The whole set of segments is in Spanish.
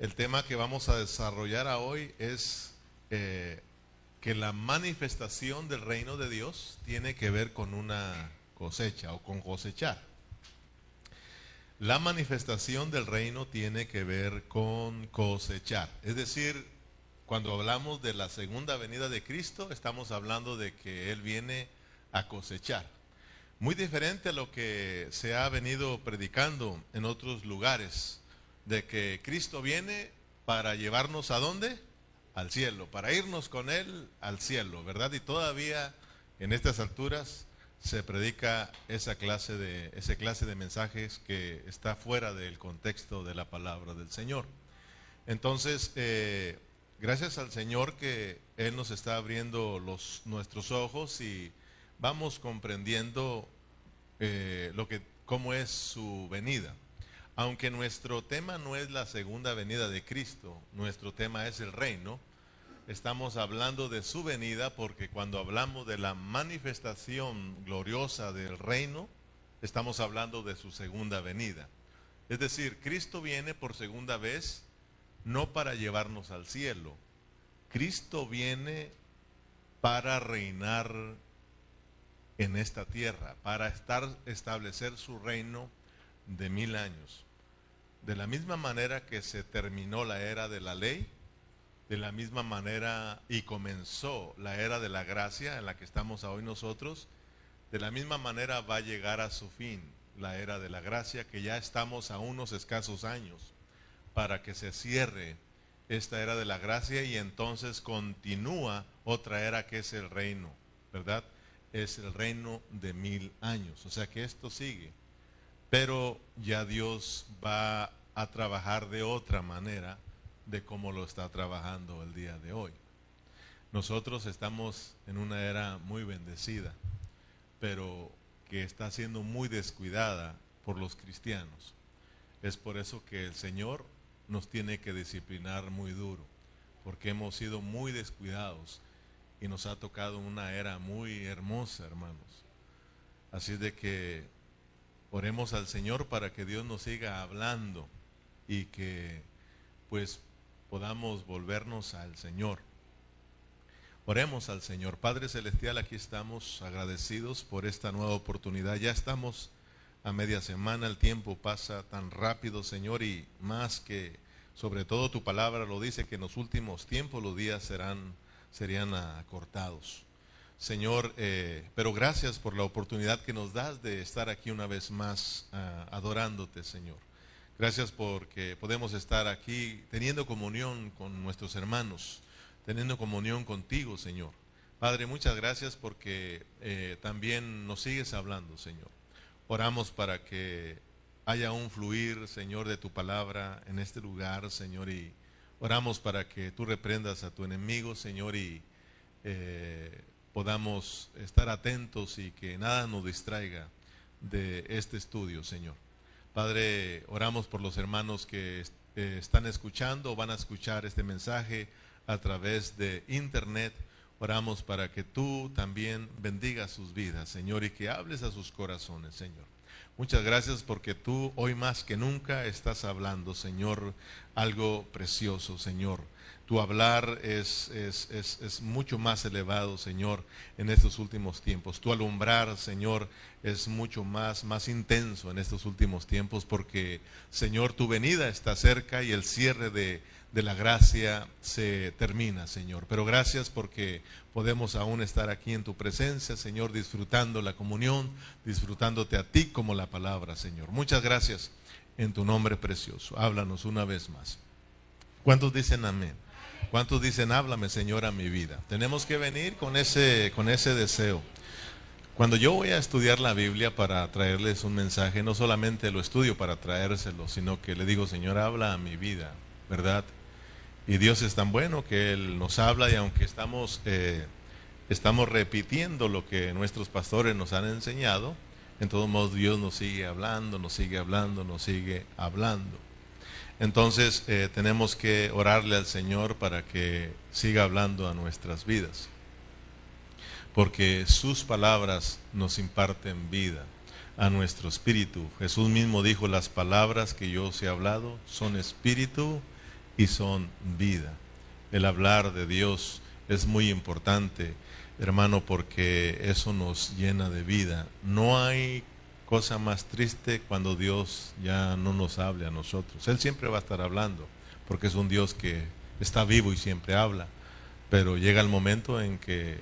El tema que vamos a desarrollar hoy es eh, que la manifestación del reino de Dios tiene que ver con una cosecha o con cosechar. La manifestación del reino tiene que ver con cosechar. Es decir, cuando hablamos de la segunda venida de Cristo, estamos hablando de que Él viene a cosechar. Muy diferente a lo que se ha venido predicando en otros lugares, de que Cristo viene para llevarnos a dónde? Al cielo, para irnos con Él al cielo, ¿verdad? Y todavía en estas alturas se predica esa clase de, esa clase de mensajes que está fuera del contexto de la palabra del Señor. Entonces, eh, gracias al Señor que Él nos está abriendo los, nuestros ojos y vamos comprendiendo eh, lo que, cómo es su venida. Aunque nuestro tema no es la segunda venida de Cristo, nuestro tema es el reino, estamos hablando de su venida porque cuando hablamos de la manifestación gloriosa del reino, estamos hablando de su segunda venida. Es decir, Cristo viene por segunda vez no para llevarnos al cielo. Cristo viene para reinar en esta tierra, para estar, establecer su reino de mil años. De la misma manera que se terminó la era de la ley, de la misma manera y comenzó la era de la gracia en la que estamos hoy nosotros, de la misma manera va a llegar a su fin la era de la gracia, que ya estamos a unos escasos años para que se cierre esta era de la gracia y entonces continúa otra era que es el reino, ¿verdad? Es el reino de mil años. O sea que esto sigue. Pero ya Dios va a trabajar de otra manera de cómo lo está trabajando el día de hoy. Nosotros estamos en una era muy bendecida, pero que está siendo muy descuidada por los cristianos. Es por eso que el Señor nos tiene que disciplinar muy duro, porque hemos sido muy descuidados y nos ha tocado una era muy hermosa, hermanos. Así de que oremos al Señor para que Dios nos siga hablando y que pues podamos volvernos al Señor. Oremos al Señor. Padre Celestial, aquí estamos agradecidos por esta nueva oportunidad. Ya estamos a media semana, el tiempo pasa tan rápido, Señor, y más que sobre todo tu palabra lo dice que en los últimos tiempos los días serán, serían acortados. Señor, eh, pero gracias por la oportunidad que nos das de estar aquí una vez más ah, adorándote, Señor. Gracias porque podemos estar aquí teniendo comunión con nuestros hermanos, teniendo comunión contigo, Señor. Padre, muchas gracias porque eh, también nos sigues hablando, Señor. Oramos para que haya un fluir, Señor, de tu palabra en este lugar, Señor, y oramos para que tú reprendas a tu enemigo, Señor, y eh, podamos estar atentos y que nada nos distraiga de este estudio, Señor. Padre, oramos por los hermanos que eh, están escuchando o van a escuchar este mensaje a través de internet. Oramos para que tú también bendigas sus vidas, Señor, y que hables a sus corazones, Señor. Muchas gracias porque tú hoy más que nunca estás hablando, Señor, algo precioso, Señor. Tu hablar es, es, es, es, mucho más elevado, Señor, en estos últimos tiempos. Tu alumbrar, Señor, es mucho más, más intenso en estos últimos tiempos porque, Señor, tu venida está cerca y el cierre de, de la gracia se termina, Señor. Pero gracias porque podemos aún estar aquí en tu presencia, Señor, disfrutando la comunión, disfrutándote a ti como la palabra, Señor. Muchas gracias en tu nombre precioso. Háblanos una vez más. ¿Cuántos dicen amén? ¿Cuántos dicen, háblame Señor a mi vida? Tenemos que venir con ese, con ese deseo. Cuando yo voy a estudiar la Biblia para traerles un mensaje, no solamente lo estudio para traérselo, sino que le digo, Señor, habla a mi vida, ¿verdad? Y Dios es tan bueno que Él nos habla y aunque estamos, eh, estamos repitiendo lo que nuestros pastores nos han enseñado, en todos modos Dios nos sigue hablando, nos sigue hablando, nos sigue hablando. Entonces eh, tenemos que orarle al Señor para que siga hablando a nuestras vidas, porque sus palabras nos imparten vida a nuestro espíritu. Jesús mismo dijo, las palabras que yo os he hablado son espíritu y son vida. El hablar de Dios es muy importante, hermano, porque eso nos llena de vida. No hay cosa más triste cuando Dios ya no nos hable a nosotros. Él siempre va a estar hablando, porque es un Dios que está vivo y siempre habla. Pero llega el momento en que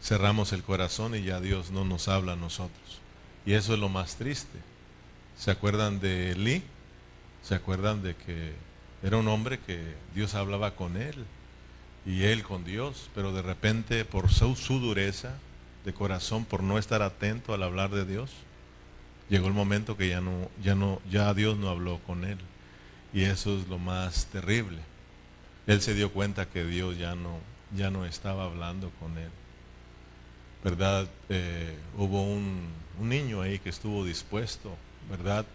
cerramos el corazón y ya Dios no nos habla a nosotros. Y eso es lo más triste. ¿Se acuerdan de Lee? ¿Se acuerdan de que era un hombre que Dios hablaba con él y él con Dios, pero de repente por su dureza de corazón, por no estar atento al hablar de Dios, llegó el momento que ya no, ya no, ya Dios no habló con él. Y eso es lo más terrible. Él se dio cuenta que Dios ya no, ya no estaba hablando con él. ¿Verdad? Eh, hubo un, un niño ahí que estuvo dispuesto, ¿verdad?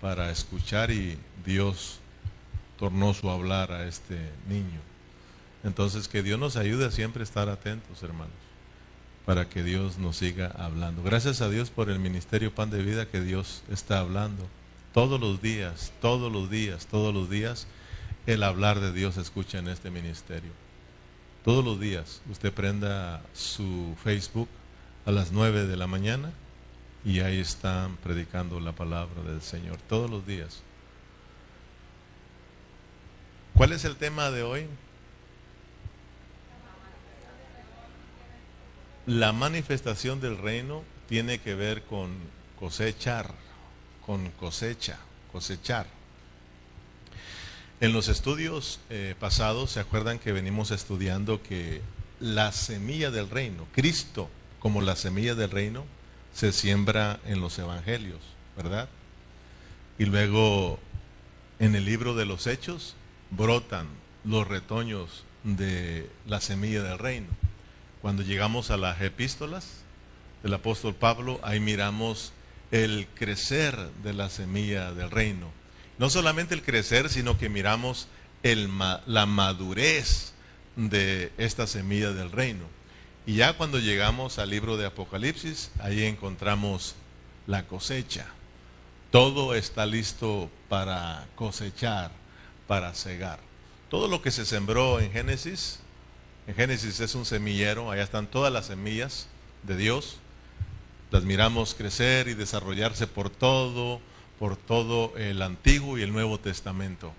Para escuchar y Dios tornó su hablar a este niño. Entonces, que Dios nos ayude a siempre estar atentos, hermanos, para que Dios nos siga hablando. Gracias a Dios por el ministerio Pan de Vida que Dios está hablando. Todos los días, todos los días, todos los días, el hablar de Dios se escucha en este ministerio. Todos los días usted prenda su Facebook a las 9 de la mañana y ahí están predicando la palabra del Señor. Todos los días. ¿Cuál es el tema de hoy? La manifestación del reino tiene que ver con cosechar, con cosecha, cosechar. En los estudios eh, pasados, ¿se acuerdan que venimos estudiando que la semilla del reino, Cristo como la semilla del reino, se siembra en los evangelios, ¿verdad? Y luego en el libro de los hechos brotan los retoños de la semilla del reino. Cuando llegamos a las epístolas del apóstol Pablo, ahí miramos el crecer de la semilla del reino. No solamente el crecer, sino que miramos la madurez de esta semilla del reino. Y ya cuando llegamos al libro de Apocalipsis, ahí encontramos la cosecha. Todo está listo para cosechar para cegar. Todo lo que se sembró en Génesis, en Génesis es un semillero, allá están todas las semillas de Dios. Las miramos crecer y desarrollarse por todo, por todo el Antiguo y el Nuevo Testamento.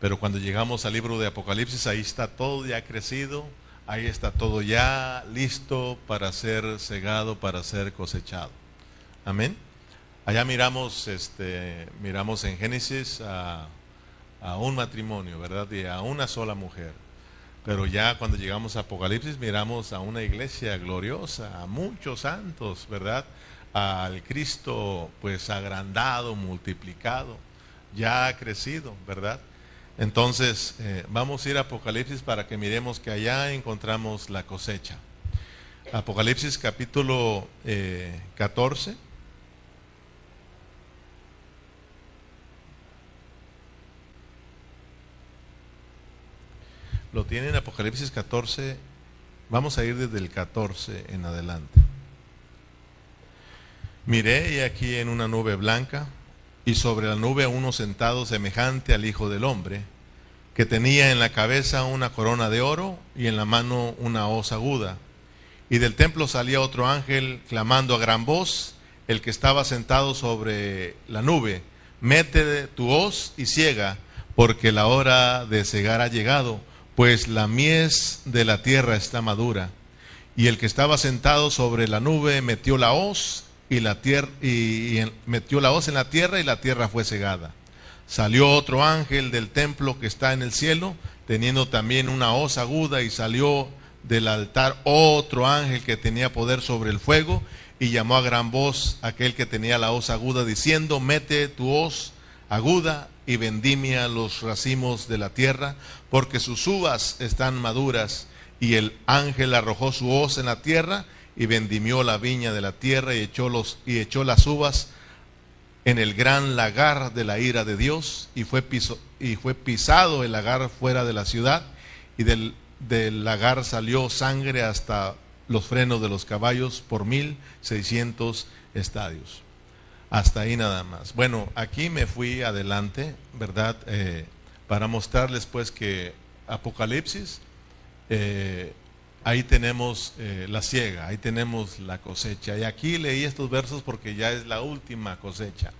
Pero cuando llegamos al libro de Apocalipsis, ahí está todo ya crecido, ahí está todo ya listo para ser cegado, para ser cosechado. Amén. Allá miramos, este, miramos en Génesis a a un matrimonio, ¿verdad? Y a una sola mujer. Pero ya cuando llegamos a Apocalipsis miramos a una iglesia gloriosa, a muchos santos, ¿verdad? Al Cristo pues agrandado, multiplicado, ya ha crecido, ¿verdad? Entonces eh, vamos a ir a Apocalipsis para que miremos que allá encontramos la cosecha. Apocalipsis capítulo 14. Lo tiene en Apocalipsis 14. Vamos a ir desde el 14 en adelante. Miré y aquí en una nube blanca y sobre la nube uno sentado semejante al Hijo del Hombre, que tenía en la cabeza una corona de oro y en la mano una hoz aguda. Y del templo salía otro ángel clamando a gran voz, el que estaba sentado sobre la nube, mete tu hoz y ciega, porque la hora de cegar ha llegado pues la mies de la tierra está madura. Y el que estaba sentado sobre la nube metió la hoz y la tierra y, metió la hoz en la tierra y la tierra fue cegada. Salió otro ángel del templo que está en el cielo, teniendo también una hoz aguda, y salió del altar otro ángel que tenía poder sobre el fuego, y llamó a gran voz aquel que tenía la hoz aguda, diciendo, mete tu hoz aguda y vendimia los racimos de la tierra, porque sus uvas están maduras. Y el ángel arrojó su hoz en la tierra y vendimió la viña de la tierra y echó, los, y echó las uvas en el gran lagar de la ira de Dios y fue, y fue pisado el lagar fuera de la ciudad y del, del lagar salió sangre hasta los frenos de los caballos por mil seiscientos estadios. Hasta ahí nada más. Bueno, aquí me fui adelante, ¿verdad? Eh, para mostrarles pues que Apocalipsis, eh, ahí tenemos eh, la siega, ahí tenemos la cosecha. Y aquí leí estos versos porque ya es la última cosecha,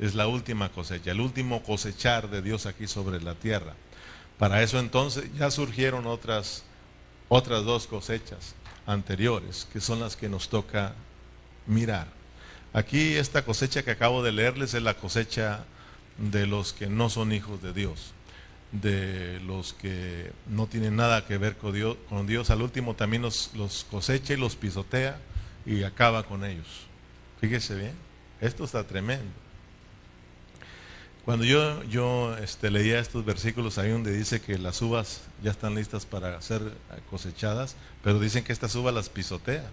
es la última cosecha, el último cosechar de Dios aquí sobre la tierra. Para eso entonces ya surgieron otras, otras dos cosechas anteriores, que son las que nos toca mirar. Aquí esta cosecha que acabo de leerles es la cosecha de los que no son hijos de Dios, de los que no tienen nada que ver con Dios. Con Dios. Al último también los, cosecha y los pisotea y acaba con ellos. Fíjese bien, esto está tremendo. Cuando yo, yo este, leía estos versículos ahí donde dice que las uvas ya están listas para ser cosechadas, pero dicen que estas uvas las pisotea.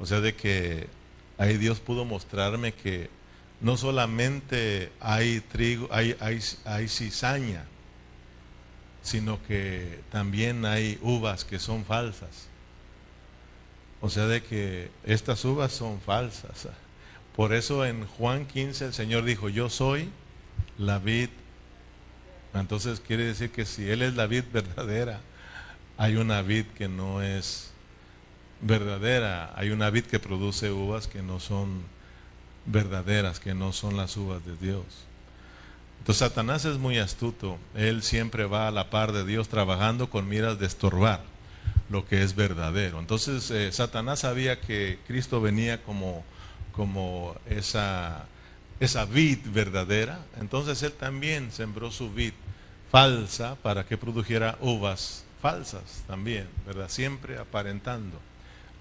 O sea, de que ahí Dios pudo mostrarme que no solamente hay trigo, hay, cizaña, sino que también hay uvas que son falsas. O sea, de que estas uvas son falsas. Por eso en Juan 15 el Señor dijo, yo soy la vid. Entonces quiere decir que si Él es la vid verdadera, hay una vid que no es verdadera. Hay una vid que produce uvas que no son verdaderas, que no son las uvas de Dios. Entonces Satanás es muy astuto. Él siempre va a la par de Dios trabajando con miras de estorbar lo que es verdadero. Entonces eh, Satanás sabía que Cristo venía como, como esa, esa vid verdadera. Entonces él también sembró su vid falsa para que produjera uvas falsas también, ¿verdad? Siempre aparentando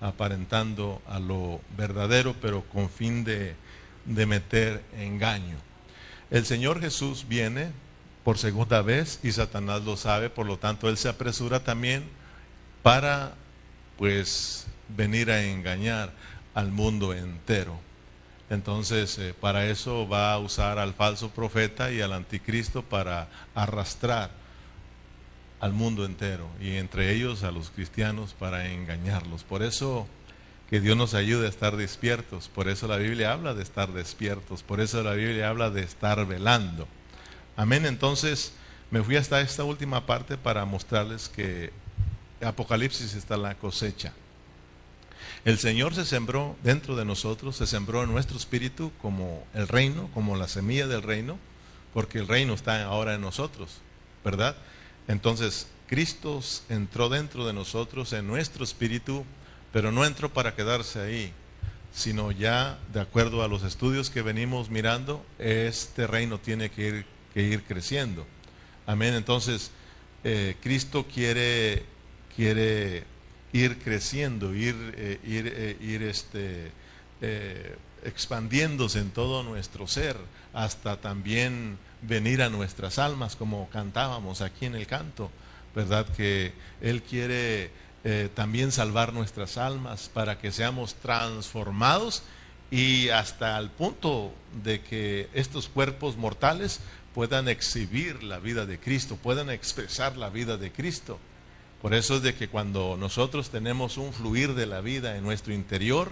aparentando a lo verdadero, pero con fin de, de meter engaño. El Señor Jesús viene por segunda vez y Satanás lo sabe, por lo tanto él se apresura también para pues venir a engañar al mundo entero. Entonces, eh, para eso va a usar al falso profeta y al anticristo para arrastrar al mundo entero y entre ellos a los cristianos para engañarlos. Por eso que Dios nos ayude a estar despiertos, por eso la Biblia habla de estar despiertos, por eso la Biblia habla de estar velando. Amén, entonces me fui hasta esta última parte para mostrarles que Apocalipsis está la cosecha. El Señor se sembró dentro de nosotros, se sembró en nuestro espíritu como el reino, como la semilla del reino, porque el reino está ahora en nosotros, ¿verdad? Entonces, Cristo entró dentro de nosotros, en nuestro espíritu, pero no entró para quedarse ahí, sino ya de acuerdo a los estudios que venimos mirando, este reino tiene que ir, que ir creciendo. Amén. Entonces, eh, Cristo quiere, quiere ir creciendo, ir, eh, ir, eh, ir este, expandiéndose en todo nuestro ser, hasta también venir a nuestras almas, como cantábamos aquí en el canto, ¿verdad? Que Él quiere eh, también salvar nuestras almas para que seamos transformados y hasta el punto de que estos cuerpos mortales puedan exhibir la vida de Cristo, puedan expresar la vida de Cristo. Por eso es de que cuando nosotros tenemos un fluir de la vida en nuestro interior,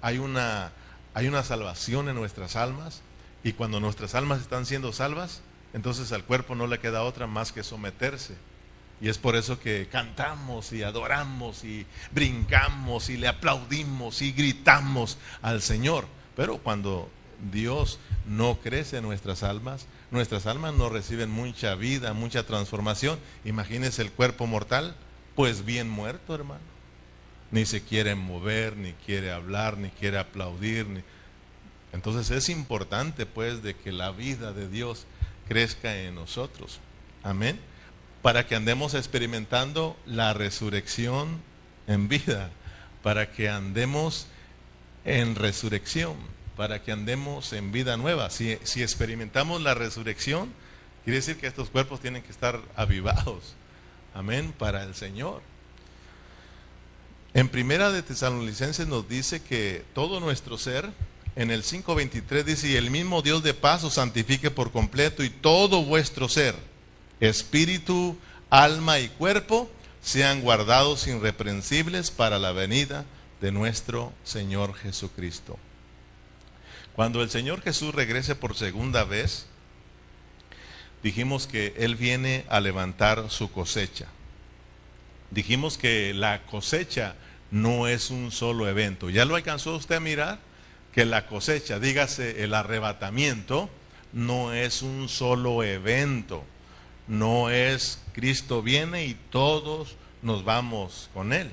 hay una, hay una salvación en nuestras almas, y cuando nuestras almas están siendo salvas, entonces al cuerpo no le queda otra más que someterse. Y es por eso que cantamos y adoramos y brincamos y le aplaudimos y gritamos al Señor. Pero cuando Dios no crece en nuestras almas, nuestras almas no reciben mucha vida, mucha transformación. Imagínense el cuerpo mortal, pues bien muerto, hermano. Ni se quiere mover, ni quiere hablar, ni quiere aplaudir, entonces es importante pues de que la vida de Dios crezca en nosotros. Amén. Para que andemos experimentando la resurrección en vida, para que andemos en resurrección, para que andemos en vida nueva. Si, experimentamos la resurrección, quiere decir que estos cuerpos tienen que estar avivados. Amén, para el Señor. En primera de Tesalonicenses nos dice que todo nuestro ser, en el 5.23 dice, y el mismo Dios de paz os santifique por completo y todo vuestro ser, espíritu, alma y cuerpo, sean guardados irreprensibles para la venida de nuestro Señor Jesucristo. Cuando el Señor Jesús regrese por segunda vez, dijimos que Él viene a levantar su cosecha. Dijimos que la cosecha no es un solo evento. ¿Ya lo alcanzó usted a mirar? Que la cosecha, dígase el arrebatamiento, no es un solo evento. No es Cristo viene y todos nos vamos con Él.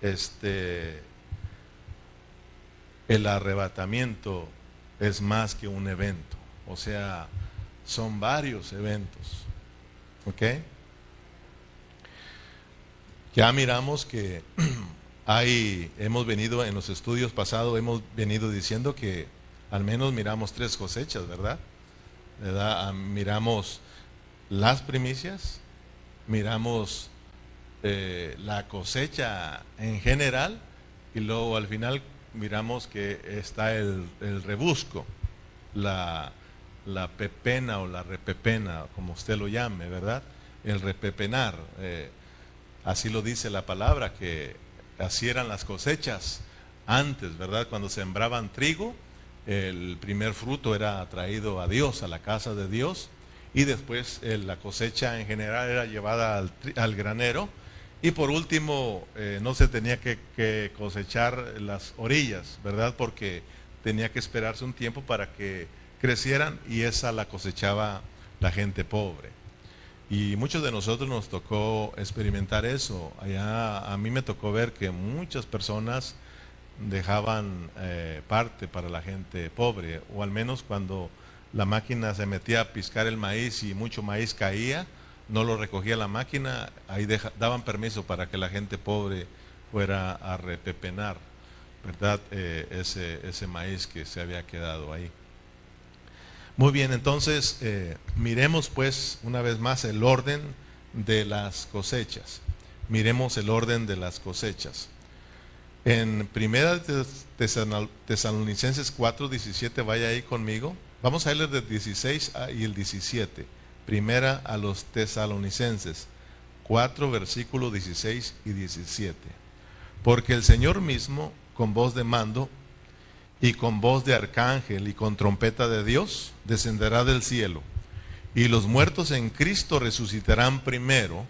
Este, el arrebatamiento es más que un evento. O sea, son varios eventos. ¿Ok? Ya miramos que hay, hemos venido en los estudios pasados, hemos venido diciendo que al menos miramos tres cosechas, ¿verdad? ¿verdad? Ah, miramos las primicias, miramos eh, la cosecha en general y luego al final miramos que está el, rebusco, la, pepena o la repepena, como usted lo llame, ¿verdad? El repepenar. Eh, Así lo dice la palabra, que así eran las cosechas antes, ¿verdad? Cuando sembraban trigo, el primer fruto era traído a Dios, a la casa de Dios, y después eh, la cosecha en general era llevada al, granero, y por último eh, no se tenía que, que, cosechar las orillas, ¿verdad? Porque tenía que esperarse un tiempo para que crecieran y esa la cosechaba la gente pobre. Y muchos de nosotros nos tocó experimentar eso. Allá a mí me tocó ver que muchas personas dejaban eh, parte para la gente pobre, o al menos cuando la máquina se metía a piscar el maíz y mucho maíz caía, no lo recogía la máquina, ahí daban permiso para que la gente pobre fuera a repepenar, ¿verdad? Eh, ese, ese maíz que se había quedado ahí. Muy bien, entonces eh, miremos pues una vez más el orden de las cosechas. Miremos el orden de las cosechas. En Primera Tesalonicenses 4, 17, vaya ahí conmigo. Vamos a leer del 16 y el 17. Primera a los Tesalonicenses 4, versículo 16 y 17. Porque el Señor mismo, con voz de mando, y con voz de arcángel y con trompeta de Dios descenderá del cielo. Y los muertos en Cristo resucitarán primero.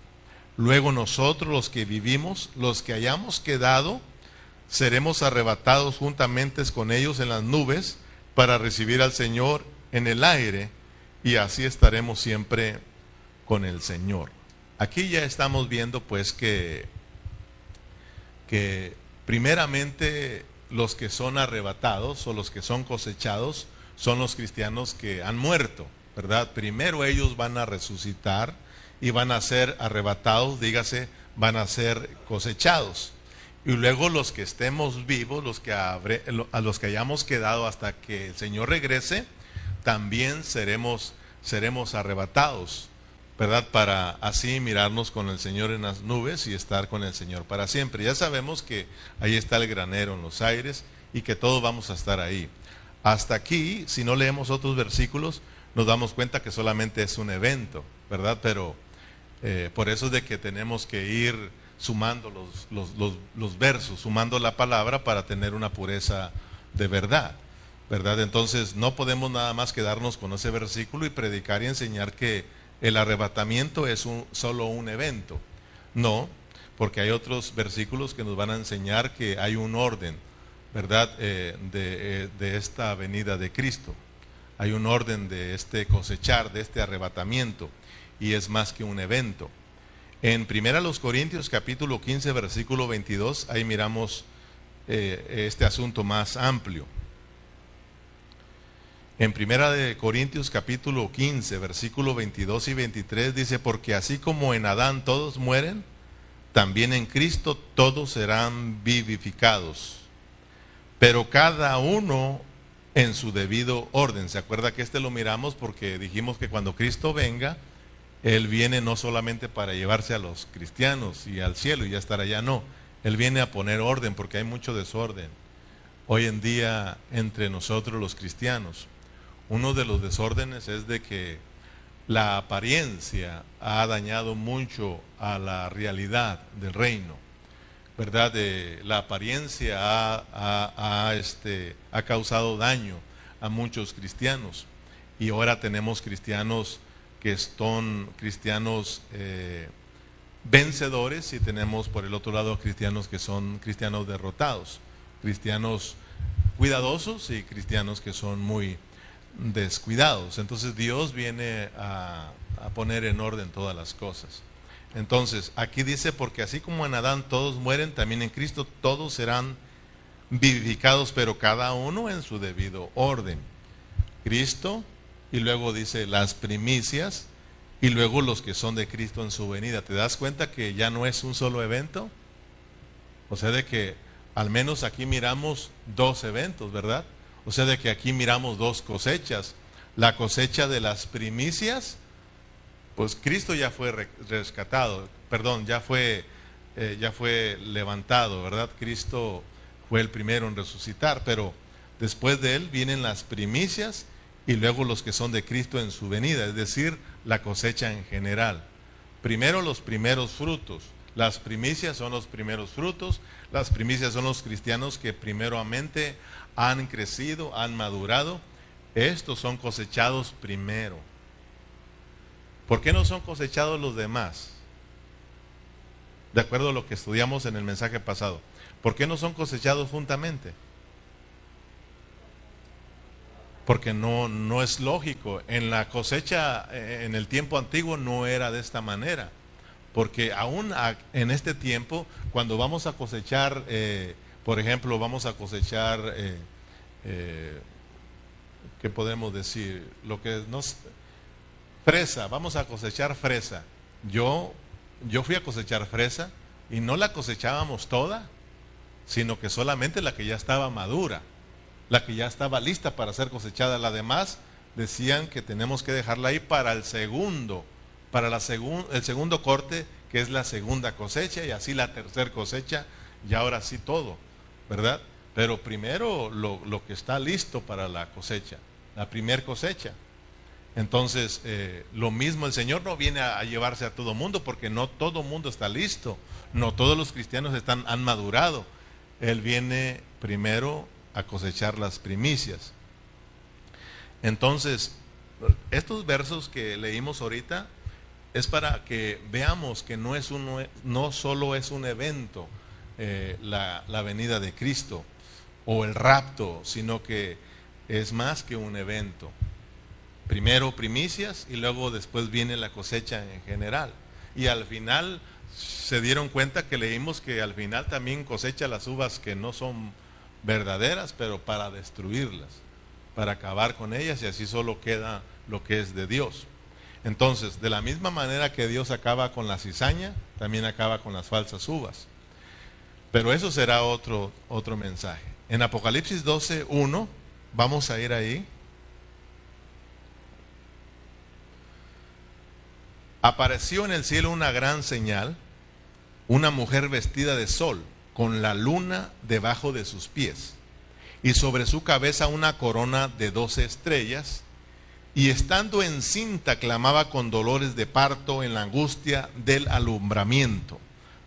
Luego nosotros los que vivimos, los que hayamos quedado, seremos arrebatados juntamente con ellos en las nubes para recibir al Señor en el aire y así estaremos siempre con el Señor. Aquí ya estamos viendo pues que, que primeramente los que son arrebatados o los que son cosechados son los cristianos que han muerto, ¿verdad? Primero ellos van a resucitar y van a ser arrebatados, dígase, van a ser cosechados. Y luego los que estemos vivos, los que a los que hayamos quedado hasta que el Señor regrese, también seremos, seremos arrebatados. ¿verdad? Para así mirarnos con el Señor en las nubes y estar con el Señor para siempre. Ya sabemos que ahí está el granero en los aires y que todos vamos a estar ahí. Hasta aquí, si no leemos otros versículos, nos damos cuenta que solamente es un evento, ¿verdad? Pero eh, por eso es de que tenemos que ir sumando los, los versos, sumando la palabra para tener una pureza de verdad. ¿Verdad? Entonces no podemos nada más quedarnos con ese versículo y predicar y enseñar que el arrebatamiento es un, solo un evento. No, porque hay otros versículos que nos van a enseñar que hay un orden, ¿verdad?, eh, de, eh, de, esta venida de Cristo. Hay un orden de este cosechar, de este arrebatamiento, y es más que un evento. En 1 Corintios capítulo 15, versículo 22, ahí miramos eh, este asunto más amplio. En Primera de Corintios capítulo 15, versículo 22 y 23 dice, porque así como en Adán todos mueren, también en Cristo todos serán vivificados, pero cada uno en su debido orden. ¿Se acuerda que este lo miramos porque dijimos que cuando Cristo venga, Él viene no solamente para llevarse a los cristianos y al cielo y ya estar allá, no, Él viene a poner orden porque hay mucho desorden hoy en día entre nosotros los cristianos. Uno de los desórdenes es de que la apariencia ha dañado mucho a la realidad del reino. ¿Verdad? la apariencia ha, este, ha causado daño a muchos cristianos. Y ahora tenemos cristianos que son cristianos eh, vencedores y tenemos por el otro lado cristianos que son cristianos derrotados, cristianos cuidadosos y cristianos que son muy descuidados. Entonces Dios viene a, a poner en orden todas las cosas. Entonces, aquí dice, porque así como en Adán todos mueren, también en Cristo todos serán vivificados, pero cada uno en su debido orden. Cristo, y luego dice las primicias, y luego los que son de Cristo en su venida. ¿Te das cuenta que ya no es un solo evento? O sea, de que al menos aquí miramos dos eventos, ¿verdad? O sea, de que aquí miramos dos cosechas. La cosecha de las primicias pues Cristo ya fue rescatado, perdón, ya fue, eh, ya fue levantado, ¿verdad? Cristo fue el primero en resucitar, pero después de él vienen las primicias y luego los que son de Cristo en su venida, es decir, la cosecha en general. Primero los primeros frutos. Las primicias son los primeros frutos. Las primicias son los cristianos que primeramente han crecido, han madurado. Estos son cosechados primero. ¿Por qué no son cosechados los demás? De acuerdo a lo que estudiamos en el mensaje pasado. ¿Por qué no son cosechados juntamente? Porque no, no es lógico. En la cosecha, eh, en el tiempo antiguo, no era de esta manera. Porque aún en este tiempo, cuando vamos a cosechar, eh, por ejemplo, vamos a cosechar, eh, ¿qué podemos decir? Lo que nos, Fresa, vamos a cosechar fresa. Yo, yo fui a cosechar fresa y no la cosechábamos toda, sino que solamente la que ya estaba madura, la que ya estaba lista para ser cosechada. La demás decían que tenemos que dejarla ahí para el segundo, para la el segundo corte, que es la segunda cosecha, y así la tercera cosecha, y ahora sí todo, ¿verdad? Pero primero lo, lo que está listo para la cosecha, la primer cosecha. Entonces, eh, lo mismo, el Señor no viene a, llevarse a todo mundo porque no todo mundo está listo, no todos los cristianos están, han madurado. Él viene primero a cosechar las primicias. Entonces, estos versos que leímos ahorita es para que veamos que no, es un, no solo es un evento eh, la, la venida de Cristo o el rapto, sino que es más que un evento primero primicias y luego después viene la cosecha en general. Y al final se dieron cuenta que leímos que al final también cosecha las uvas que no son verdaderas, pero para destruirlas, para acabar con ellas y así solo queda lo que es de Dios. Entonces, de la misma manera que Dios acaba con la cizaña, también acaba con las falsas uvas. Pero eso será otro, otro mensaje. En Apocalipsis 12, 1, vamos a ir ahí. apareció en el cielo una gran señal, una mujer vestida de sol, con la luna debajo de sus pies, y sobre su cabeza una corona de doce estrellas, y estando encinta clamaba con dolores de parto en la angustia del alumbramiento.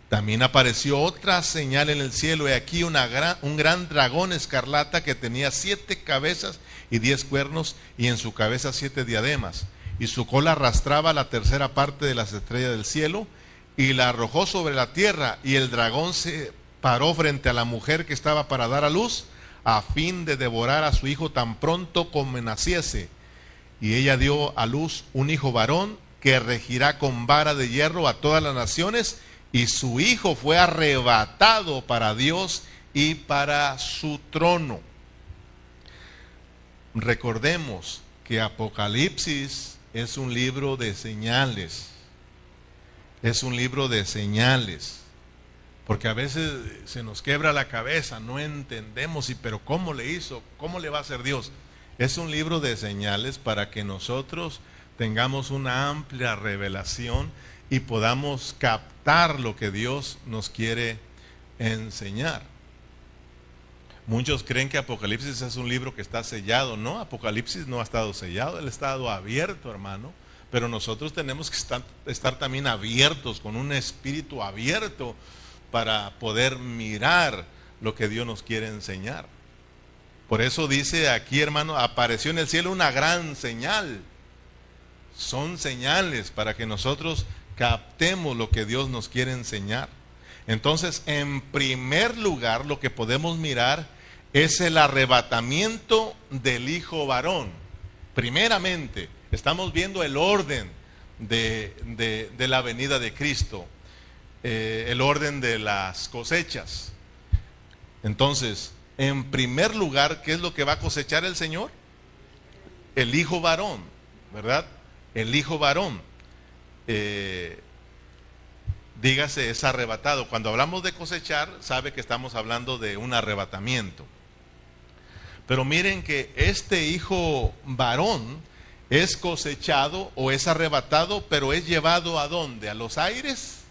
También apareció otra señal en el cielo, y aquí una gran, un gran dragón escarlata que tenía siete cabezas y diez cuernos, y en su cabeza siete diademas y su cola arrastraba la tercera parte de las estrellas del cielo y la arrojó sobre la tierra y el dragón se paró frente a la mujer que estaba para dar a luz a fin de devorar a su hijo tan pronto como naciese. Y ella dio a luz un hijo varón que regirá con vara de hierro a todas las naciones y su hijo fue arrebatado para Dios y para su trono. Recordemos que Apocalipsis es un libro de señales. Es un libro de señales. Porque a veces se nos quebra la cabeza, no entendemos, y pero ¿cómo le hizo? ¿Cómo le va a hacer Dios? Es un libro de señales para que nosotros tengamos una amplia revelación y podamos captar lo que Dios nos quiere enseñar. Muchos creen que Apocalipsis es un libro que está sellado. No, Apocalipsis no ha estado sellado, él ha estado abierto, hermano. Pero nosotros tenemos que estar también abiertos, con un espíritu abierto, para poder mirar lo que Dios nos quiere enseñar. Por eso dice aquí, hermano, apareció en el cielo una gran señal. son señales para que nosotros captemos lo que Dios nos quiere enseñar. Entonces, en primer lugar, lo que podemos mirar es el arrebatamiento del hijo varón. Primeramente, estamos viendo el orden de, la venida de Cristo, eh, el orden de las cosechas. Entonces, en primer lugar, ¿qué es lo que va a cosechar el Señor? El hijo varón, ¿verdad? El hijo varón. Eh, dígase, es arrebatado. Cuando hablamos de cosechar, sabe que estamos hablando de un arrebatamiento. Pero miren que este hijo varón es cosechado o es arrebatado, pero es llevado a dónde? ¿A los aires?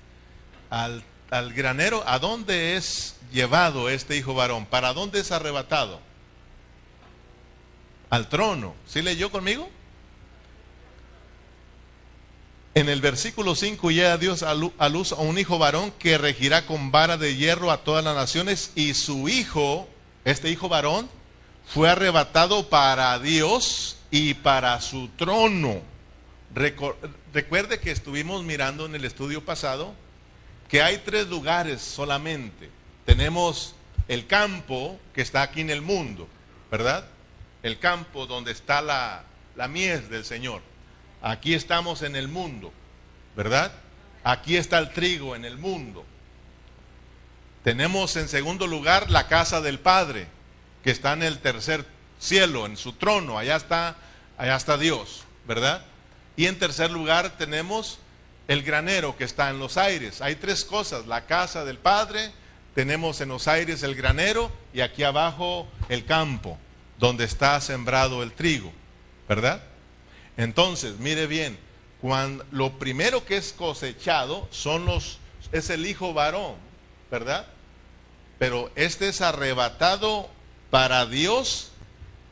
¿Al, al granero? ¿A dónde es llevado este hijo varón? ¿Para dónde es arrebatado? Al trono. ¿Sí leyó conmigo? En el versículo 5 ya Dios a luz a un hijo varón que regirá con vara de hierro a todas las naciones y su hijo, este hijo varón, fue arrebatado para Dios y para su trono. Recuerde que estuvimos mirando en el estudio pasado que hay tres lugares solamente. Tenemos el campo que está aquí en el mundo, ¿verdad? El campo donde está la, la mies del Señor. Aquí estamos en el mundo, ¿verdad? Aquí está el trigo en el mundo. Tenemos en segundo lugar la casa del Padre, que está en el tercer cielo, en su trono, allá está, allá está Dios, ¿verdad? Y en tercer lugar tenemos el granero que está en los aires. Hay tres cosas, la casa del Padre, tenemos en los aires el granero y aquí abajo el campo, donde está sembrado el trigo, ¿verdad? Entonces, mire bien, cuando, lo primero que es cosechado son los, es el hijo varón, ¿verdad? Pero este es arrebatado para Dios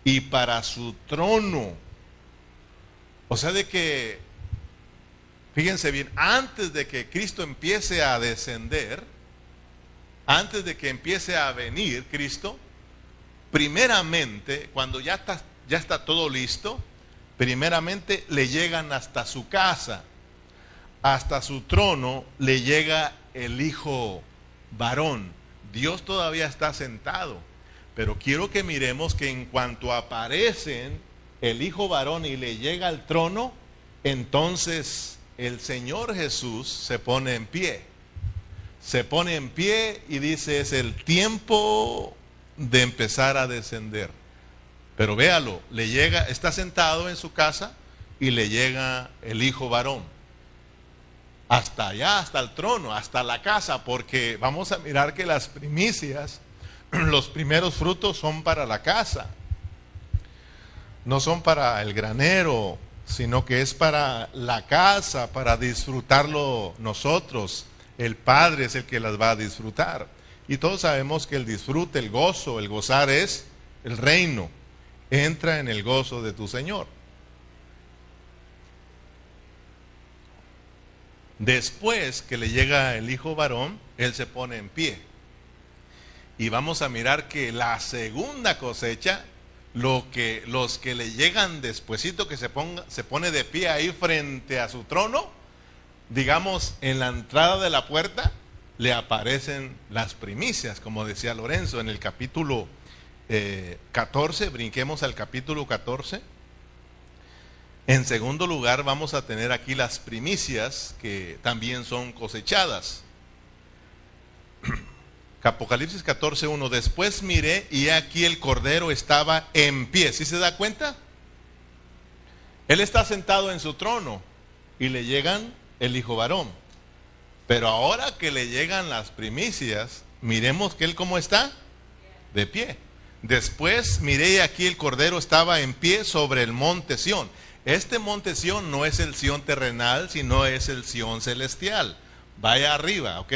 y para su trono. O sea, de que, fíjense bien, antes de que Cristo empiece a descender, antes de que empiece a venir Cristo, primeramente, cuando ya está, ya está todo listo, primeramente le llegan hasta su casa, hasta su trono le llega el hijo varón. Dios todavía está sentado. Pero quiero que miremos que en cuanto aparecen el Hijo varón y le llega al trono, entonces el Señor Jesús se pone en pie. Se pone en pie y dice, es el tiempo de empezar a descender. Pero véalo, le llega, está sentado en su casa y le llega el Hijo varón. Hasta allá, hasta el trono, hasta la casa, porque vamos a mirar que las primicias los primeros frutos son para la casa, no son para el granero, sino que es para la casa, para disfrutarlo nosotros. El Padre es el que las va a disfrutar. Y todos sabemos que el disfrute, el gozo, el gozar es el reino. Entra en el gozo de tu Señor. Después que le llega el hijo varón, él se pone en pie y vamos a mirar que la segunda cosecha, lo que, los que le llegan despuesito que se, ponga, se pone de pie ahí frente a su trono, digamos en la entrada de la puerta, le aparecen las primicias, como decía Lorenzo en el capítulo 14, eh, brinquemos al capítulo 14. En segundo lugar, vamos a tener aquí las primicias que también son cosechadas. Apocalipsis 14, 1. Después miré y aquí el cordero estaba en pie. ¿Sí se da cuenta? Él está sentado en su trono y le llegan el hijo varón. Pero ahora que le llegan las primicias, miremos que él cómo está. De pie. Después miré y aquí el cordero estaba en pie sobre el monte Sión. Este monte Sión no es el Sión terrenal, sino es el Sión celestial. Vaya arriba, ¿ok?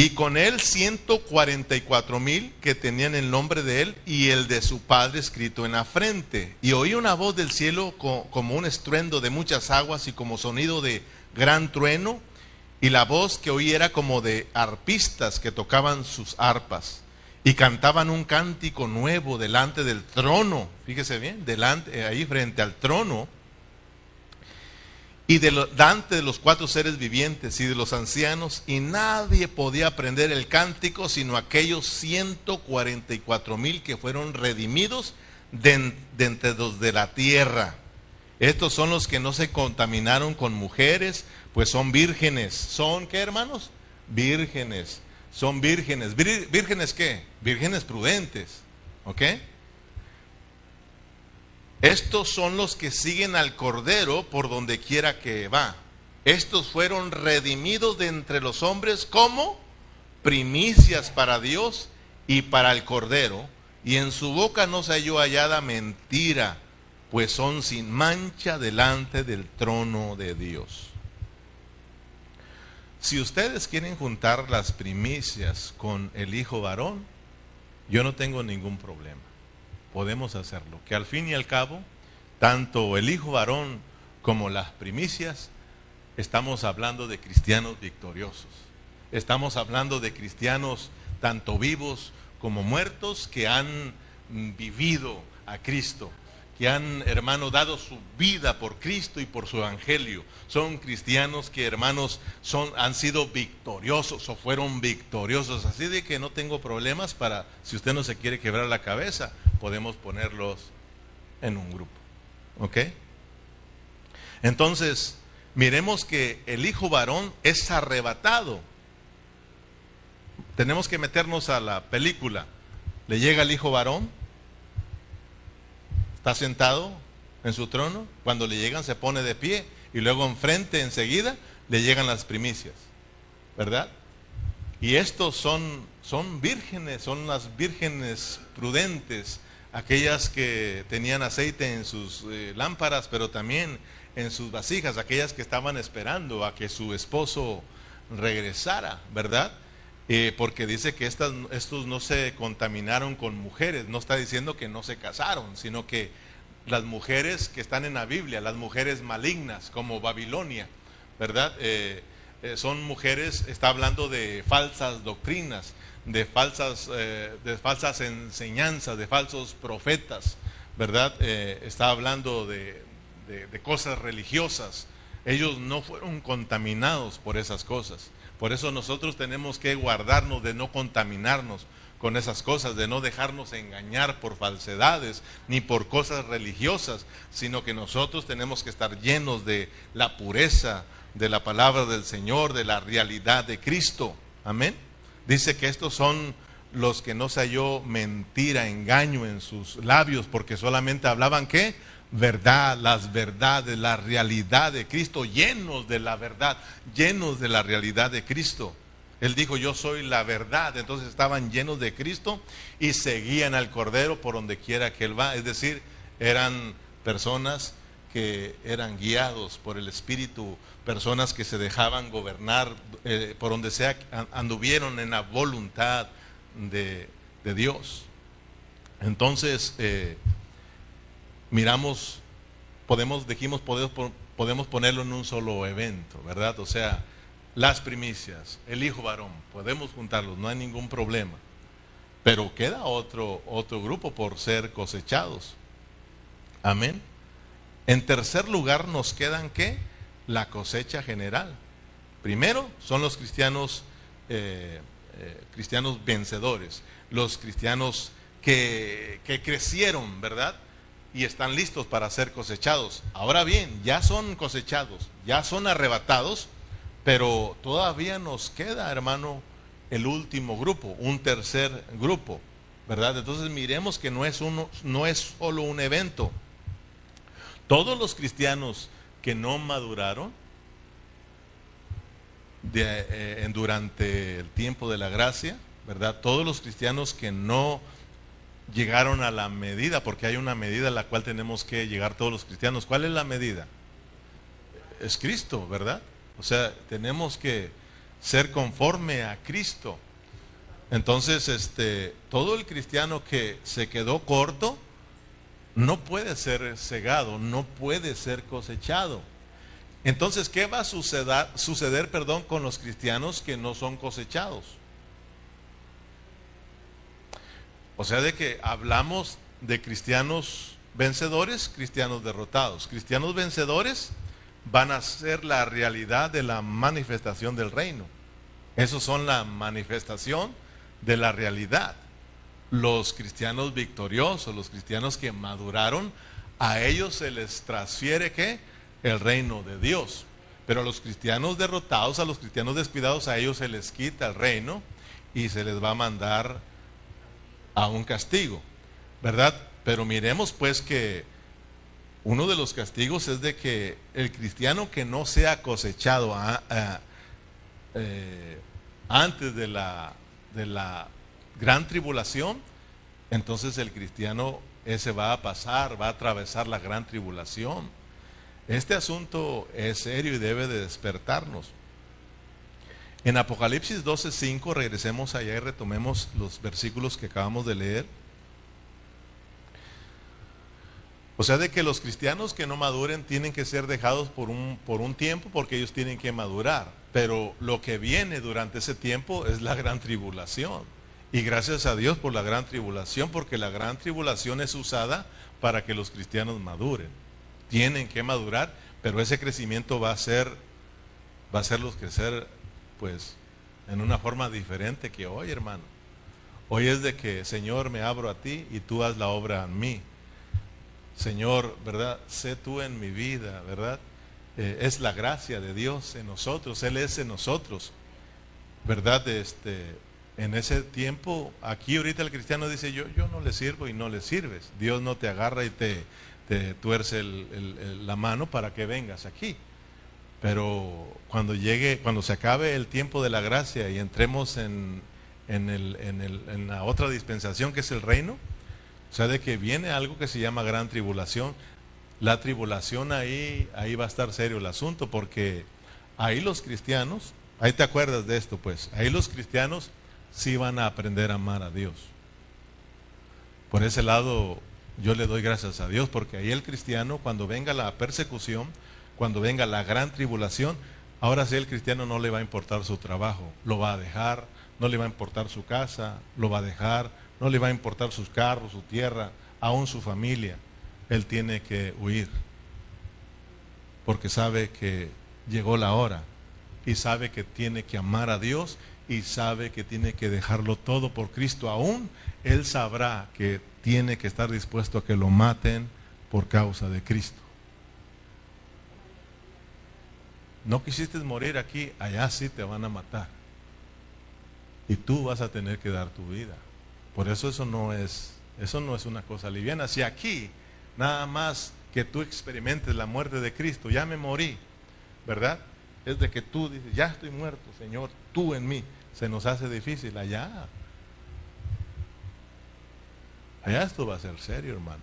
Y con él 144 mil que tenían el nombre de él y el de su padre escrito en la frente. Y oí una voz del cielo como un estruendo de muchas aguas y como sonido de gran trueno. Y la voz que oí era como de arpistas que tocaban sus arpas y cantaban un cántico nuevo delante del trono. Fíjese bien, delante, ahí frente al trono y de Dante de los cuatro seres vivientes y de los ancianos, y nadie podía aprender el cántico sino aquellos 144 mil que fueron redimidos de, de entre los de la tierra. Estos son los que no se contaminaron con mujeres, pues son vírgenes. ¿Son qué, hermanos? Vírgenes. Son vírgenes. ¿Vírgenes qué? Vírgenes prudentes. ¿Ok? Estos son los que siguen al Cordero por donde quiera que va. Estos fueron redimidos de entre los hombres como primicias para Dios y para el Cordero. Y en su boca no se halló hallada mentira, pues son sin mancha delante del trono de Dios. Si ustedes quieren juntar las primicias con el hijo varón, yo no tengo ningún problema podemos hacerlo. Que al fin y al cabo, tanto el hijo varón como las primicias, estamos hablando de cristianos victoriosos. Estamos hablando de cristianos tanto vivos como muertos que han vivido a Cristo que han, hermano, dado su vida por Cristo y por su evangelio. Son cristianos que, hermanos, son, han sido victoriosos o fueron victoriosos. Así de que no tengo problemas para, si usted no se quiere quebrar la cabeza, podemos ponerlos en un grupo. ¿Ok? Entonces, miremos que el hijo varón es arrebatado. Tenemos que meternos a la película. Le llega el hijo varón, está sentado en su trono, cuando le llegan se pone de pie y luego enfrente enseguida le llegan las primicias, ¿verdad? Y estos son, son vírgenes, son las vírgenes prudentes, aquellas que tenían aceite en sus eh, lámparas, pero también en sus vasijas, aquellas que estaban esperando a que su esposo regresara, ¿verdad? Eh, porque dice que estas, estos no se contaminaron con mujeres, no está diciendo que no se casaron, sino que las mujeres que están en la Biblia, las mujeres malignas, como Babilonia, ¿verdad? Eh, son mujeres, está hablando de falsas doctrinas, de falsas, de falsas enseñanzas, de falsos profetas, ¿verdad? está hablando de cosas religiosas. Ellos no fueron contaminados por esas cosas. Por eso nosotros tenemos que guardarnos de no contaminarnos con esas cosas, de no dejarnos engañar por falsedades ni por cosas religiosas, sino que nosotros tenemos que estar llenos de la pureza de la palabra del Señor, de la realidad de Cristo. Amén. Dice que estos son los que no se halló mentira, engaño en sus labios, porque solamente hablaban qué? verdad, las verdades, la realidad de Cristo, llenos de la verdad, llenos de la realidad de Cristo. Él dijo, yo soy la verdad. Entonces estaban llenos de Cristo y seguían al Cordero por donde quiera que Él va. Es decir, eran personas que eran guiados por el Espíritu, personas que se dejaban gobernar eh, por donde sea, anduvieron en la voluntad de, Dios. Entonces, eh, miramos, podemos, dijimos, podemos, podemos ponerlo en un solo evento, ¿verdad? O sea, las primicias, el hijo varón, podemos juntarlos, no hay ningún problema. Pero queda otro, otro grupo por ser cosechados. Amén. En tercer lugar nos quedan qué? La cosecha general. Primero son los cristianos, eh, eh, cristianos vencedores, los cristianos que, que crecieron, ¿verdad? y están listos para ser cosechados. Ahora bien, ya son cosechados, ya son arrebatados, pero todavía nos queda, hermano, el último grupo, un tercer grupo, ¿verdad? Entonces miremos que no es, uno, no es solo un evento. Todos los cristianos que no maduraron eh, durante el tiempo de la gracia, ¿verdad? Todos los cristianos que no llegaron a la medida, porque hay una medida a la cual tenemos que llegar todos los cristianos. ¿Cuál es la medida? Es Cristo, ¿verdad? O sea, tenemos que ser conforme a Cristo. Entonces, este, todo el cristiano que se quedó corto no puede ser cegado, no puede ser cosechado. Entonces, ¿qué va a suceder, suceder perdón, con los cristianos que no son cosechados? O sea, de que hablamos de cristianos vencedores, cristianos derrotados. Cristianos vencedores van a ser la realidad de la manifestación del reino. Esos son la manifestación de la realidad. Los cristianos victoriosos, los cristianos que maduraron, a ellos se les transfiere que el reino de Dios. Pero a los cristianos derrotados, a los cristianos descuidados, a ellos se les quita el reino y se les va a mandar a un castigo, ¿verdad? Pero miremos pues que uno de los castigos es de que el cristiano que no sea cosechado eh, antes de la, de la gran tribulación, entonces el cristiano ese va a pasar, va a atravesar la gran tribulación. Este asunto es serio y debe de despertarnos. En Apocalipsis 12:5, regresemos allá y retomemos los versículos que acabamos de leer. O sea, de que los cristianos que no maduren tienen que ser dejados por un, por un tiempo porque ellos tienen que madurar. Pero lo que viene durante ese tiempo es la gran tribulación. Y gracias a Dios por la gran tribulación, porque la gran tribulación es usada para que los cristianos maduren tienen que madurar, pero ese crecimiento va a ser, va a hacerlos crecer, pues, en una forma diferente que hoy, hermano. Hoy es de que, Señor, me abro a ti y tú haz la obra en mí. Señor, ¿verdad? Sé tú en mi vida, ¿verdad? Eh, es la gracia de Dios en nosotros, Él es en nosotros, ¿verdad? Este, en ese tiempo, aquí ahorita el cristiano dice, yo, yo no le sirvo y no le sirves. Dios no te agarra y te, te tuerce la mano para que vengas aquí. Pero cuando llegue, cuando se acabe el tiempo de la gracia y entremos en, en, la otra dispensación que es el reino, o sea, de que viene algo que se llama gran tribulación. La tribulación ahí, ahí va a estar serio el asunto, porque ahí los cristianos, ahí te acuerdas de esto, pues, ahí los cristianos sí van a aprender a amar a Dios. Por ese lado, yo le doy gracias a Dios porque ahí el cristiano, cuando venga la persecución, cuando venga la gran tribulación, ahora sí el cristiano no le va a importar su trabajo, lo va a dejar, no le va a importar su casa, lo va a dejar, no le va a importar sus carros, su tierra, aún su familia. Él tiene que huir porque sabe que llegó la hora y sabe que tiene que amar a Dios y sabe que tiene que dejarlo todo por Cristo. Aún él sabrá que tiene que estar dispuesto a que lo maten por causa de Cristo. No quisiste morir aquí, allá sí te van a matar. Y tú vas a tener que dar tu vida. Por eso eso no es, eso no es una cosa liviana. Si aquí nada más que tú experimentes la muerte de Cristo, ya me morí, ¿verdad? Es de que tú dices, ya estoy muerto, Señor, tú en mí. Se nos hace difícil allá. Allá esto va a ser serio, hermano.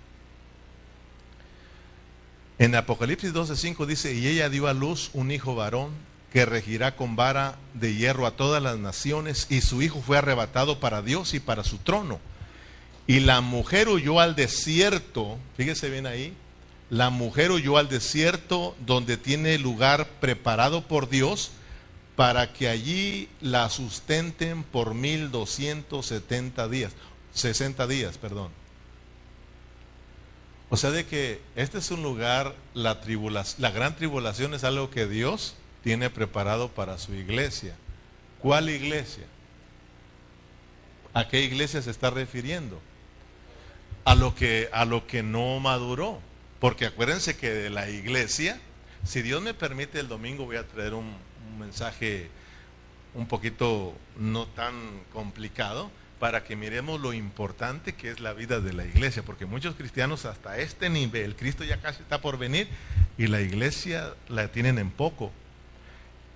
En Apocalipsis 12:5 dice, y ella dio a luz un hijo varón que regirá con vara de hierro a todas las naciones, y su hijo fue arrebatado para Dios y para su trono. Y la mujer huyó al desierto, fíjese bien ahí, la mujer huyó al desierto donde tiene lugar preparado por Dios para que allí la sustenten por 1270 días. 60 días, perdón. O sea, de que este es un lugar, la, tribulación, la gran tribulación es algo que Dios tiene preparado para su iglesia. ¿Cuál iglesia? ¿A qué iglesia se está refiriendo? A lo que, a lo que no maduró. Porque acuérdense que de la iglesia, si Dios me permite, el domingo voy a traer un, un mensaje un poquito no tan complicado para que miremos lo importante que es la vida de la iglesia, porque muchos cristianos hasta este nivel, Cristo ya casi está por venir y la iglesia la tienen en poco.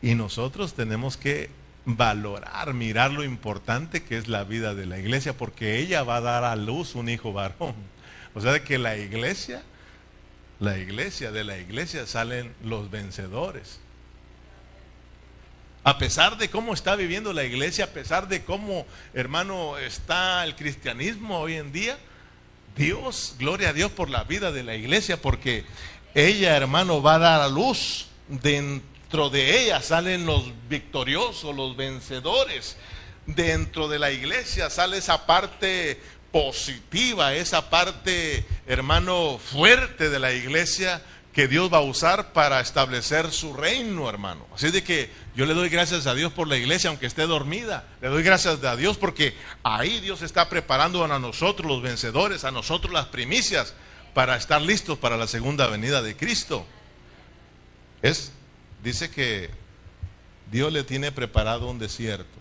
Y nosotros tenemos que valorar, mirar lo importante que es la vida de la iglesia, porque ella va a dar a luz un hijo varón. O sea, que la iglesia, la iglesia, de la iglesia salen los vencedores a pesar de cómo está viviendo la iglesia, a pesar de cómo, hermano, está el cristianismo hoy en día, Dios, gloria a Dios por la vida de la iglesia, porque ella, hermano, va a dar a luz. Dentro de ella salen los victoriosos, los vencedores. Dentro de la iglesia sale esa parte positiva, esa parte, hermano, fuerte de la iglesia que Dios va a usar para establecer su reino, hermano. Así de que yo le doy gracias a Dios por la iglesia, aunque esté dormida. Le doy gracias a Dios porque ahí Dios está preparando a nosotros los vencedores, a nosotros las primicias, para estar listos para la segunda venida de Cristo. Es, dice que Dios le tiene preparado un desierto.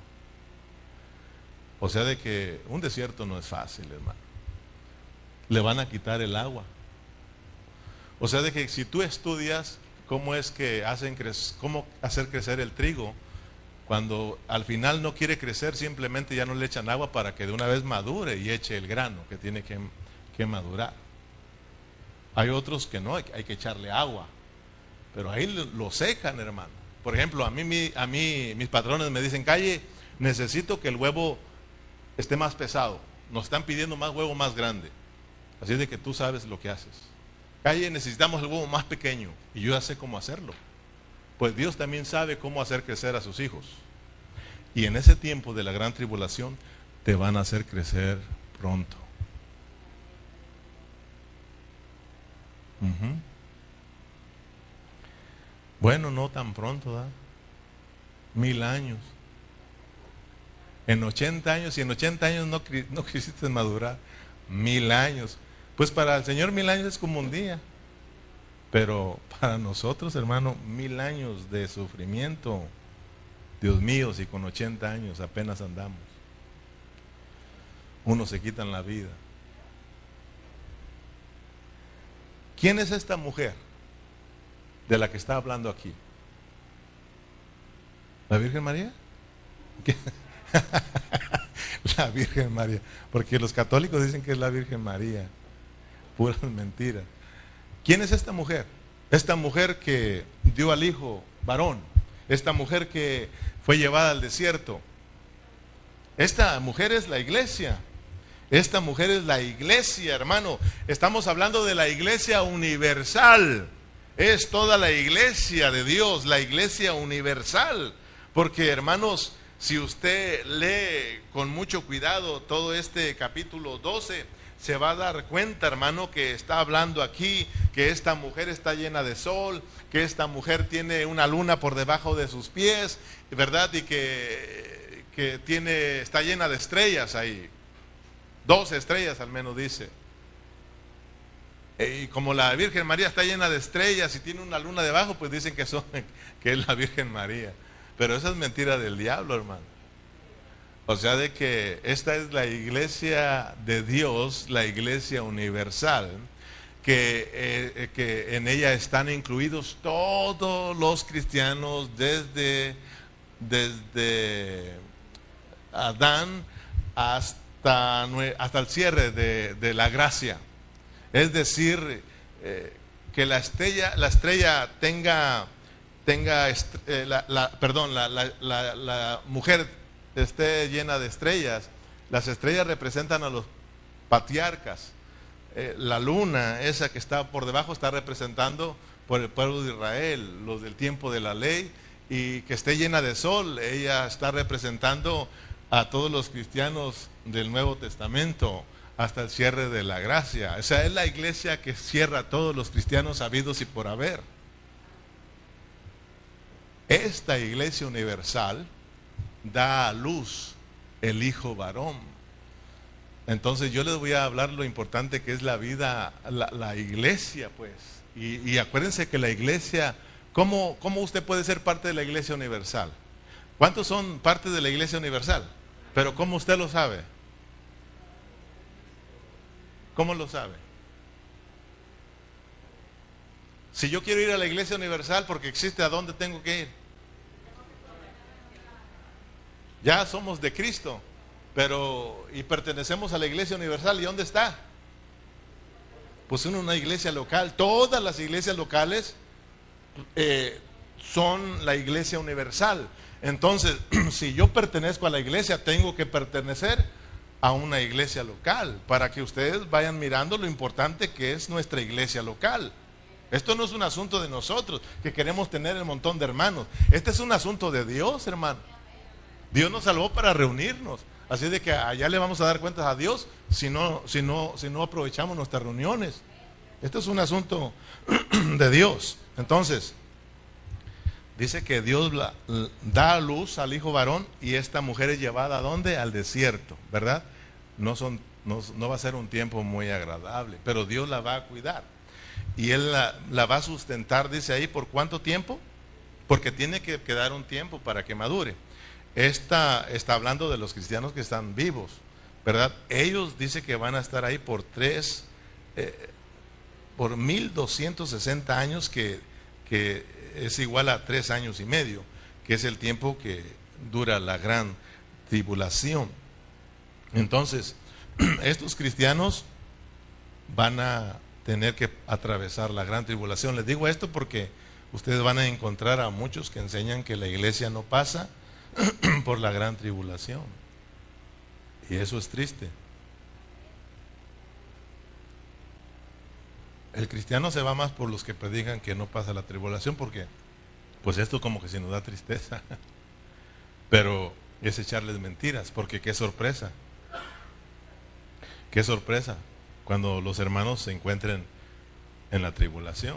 O sea, de que un desierto no es fácil, hermano. Le van a quitar el agua. O sea, de que si tú estudias cómo es que hacen cómo hacer crecer el trigo, cuando al final no quiere crecer, simplemente ya no le echan agua para que de una vez madure y eche el grano que tiene que, que madurar. Hay otros que no, hay, que echarle agua, pero ahí lo, secan, hermano. Por ejemplo, a mí, a mí mis patrones me dicen, calle, necesito que el huevo esté más pesado. Nos están pidiendo más huevo más grande. Así de que tú sabes lo que haces. Calle, necesitamos el huevo más pequeño. Y yo ya sé cómo hacerlo. Pues Dios también sabe cómo hacer crecer a sus hijos. Y en ese tiempo de la gran tribulación te van a hacer crecer pronto. Bueno, no tan pronto, ¿da? Mil años. En 80 años, y en 80 años no, no quisiste madurar. Mil años. Pues para el Señor mil años es como un día. Pero para nosotros, hermano, mil años de sufrimiento. Dios mío, si con 80 años apenas andamos. Unos se quitan la vida. ¿Quién es esta mujer de la que está hablando aquí? ¿La Virgen María? la Virgen María. Porque los católicos dicen que es la Virgen María puras mentiras. ¿Quién es esta mujer? Esta mujer que dio al hijo varón, esta mujer que fue llevada al desierto. Esta mujer es la iglesia. Esta mujer es la iglesia, hermano. Estamos hablando de la iglesia universal. Es toda la iglesia de Dios, la iglesia universal. Porque, hermanos, si usted lee con mucho cuidado todo este capítulo 12, se va a dar cuenta, hermano, que está hablando aquí, que esta mujer está llena de sol, que esta mujer tiene una luna por debajo de sus pies, ¿verdad? Y que, que tiene, está llena de estrellas ahí. Dos estrellas al menos dice. Y como la Virgen María está llena de estrellas y tiene una luna debajo, pues dicen que, son, que es la Virgen María. Pero esa es mentira del diablo, hermano. O sea, de que esta es la iglesia de Dios, la iglesia universal, que, eh, que en ella están incluidos todos los cristianos desde, desde Adán hasta, hasta el cierre de, la gracia. Es decir, eh, que la estrella, la estrella tenga, tenga eh, la, perdón, la, la mujer esté llena de estrellas. Las estrellas representan a los patriarcas. Eh, la luna, esa que está por debajo, está representando por el pueblo de Israel, los del tiempo de la ley, y que esté llena de sol, ella está representando a todos los cristianos del Nuevo Testamento hasta el cierre de la gracia. O sea, es la iglesia que cierra a todos los cristianos habidos y por haber. Esta iglesia universal da a luz el hijo varón. Entonces yo les voy a hablar lo importante que es la vida, la, iglesia, pues. Y, acuérdense que la iglesia, ¿cómo, ¿cómo usted puede ser parte de la iglesia universal? ¿Cuántos son parte de la iglesia universal? Pero ¿cómo usted lo sabe? ¿Cómo lo sabe? Si yo quiero ir a la iglesia universal porque existe, ¿a dónde tengo que ir? Ya somos de Cristo, pero y pertenecemos a la iglesia universal. ¿Y dónde está? Pues en una iglesia local. Todas las iglesias locales eh, son la iglesia universal. Entonces, si yo pertenezco a la iglesia, tengo que pertenecer a una iglesia local para que ustedes vayan mirando lo importante que es nuestra iglesia local. Esto no es un asunto de nosotros que queremos tener el montón de hermanos. Este es un asunto de Dios, hermano. Dios nos salvó para reunirnos. Así de que allá le vamos a dar cuentas a Dios si no, si no, si no aprovechamos nuestras reuniones. Esto es un asunto de Dios. Entonces, dice que Dios da a luz al hijo varón y esta mujer es llevada a dónde? Al desierto, ¿verdad? No, son, no, va a ser un tiempo muy agradable, pero Dios la va a cuidar. Y Él la, la va a sustentar, dice ahí, ¿por cuánto tiempo? Porque tiene que quedar un tiempo para que madure. Esta está hablando de los cristianos que están vivos, ¿verdad? Ellos dice que van a estar ahí por tres, eh, por 1260 años, que, que es igual a tres años y medio, que es el tiempo que dura la gran tribulación. Entonces, estos cristianos van a tener que atravesar la gran tribulación. Les digo esto porque ustedes van a encontrar a muchos que enseñan que la iglesia no pasa por la gran tribulación. Y eso es triste. El cristiano se va más por los que predican que no pasa la tribulación porque pues esto como que se nos da tristeza. Pero es echarles mentiras porque qué sorpresa. Qué sorpresa cuando los hermanos se encuentren en la tribulación.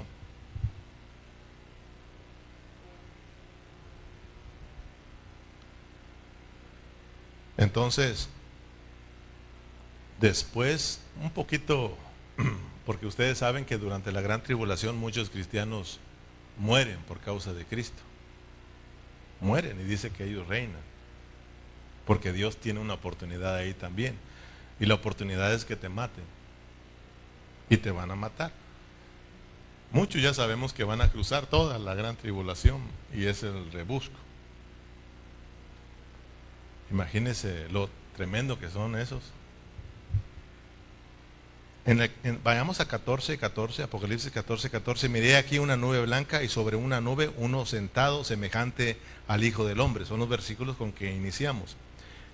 Entonces, después, un poquito, porque ustedes saben que durante la gran tribulación muchos cristianos mueren por causa de Cristo. Mueren y dice que ellos reinan. Porque Dios tiene una oportunidad ahí también. Y la oportunidad es que te maten. Y te van a matar. Muchos ya sabemos que van a cruzar toda la gran tribulación y es el rebusco. Imagínense lo tremendo que son esos. vayamos a 14, 14, Apocalipsis 14, 14. Miré aquí una nube blanca y sobre una nube uno sentado semejante al Hijo del Hombre. Son los versículos con que iniciamos.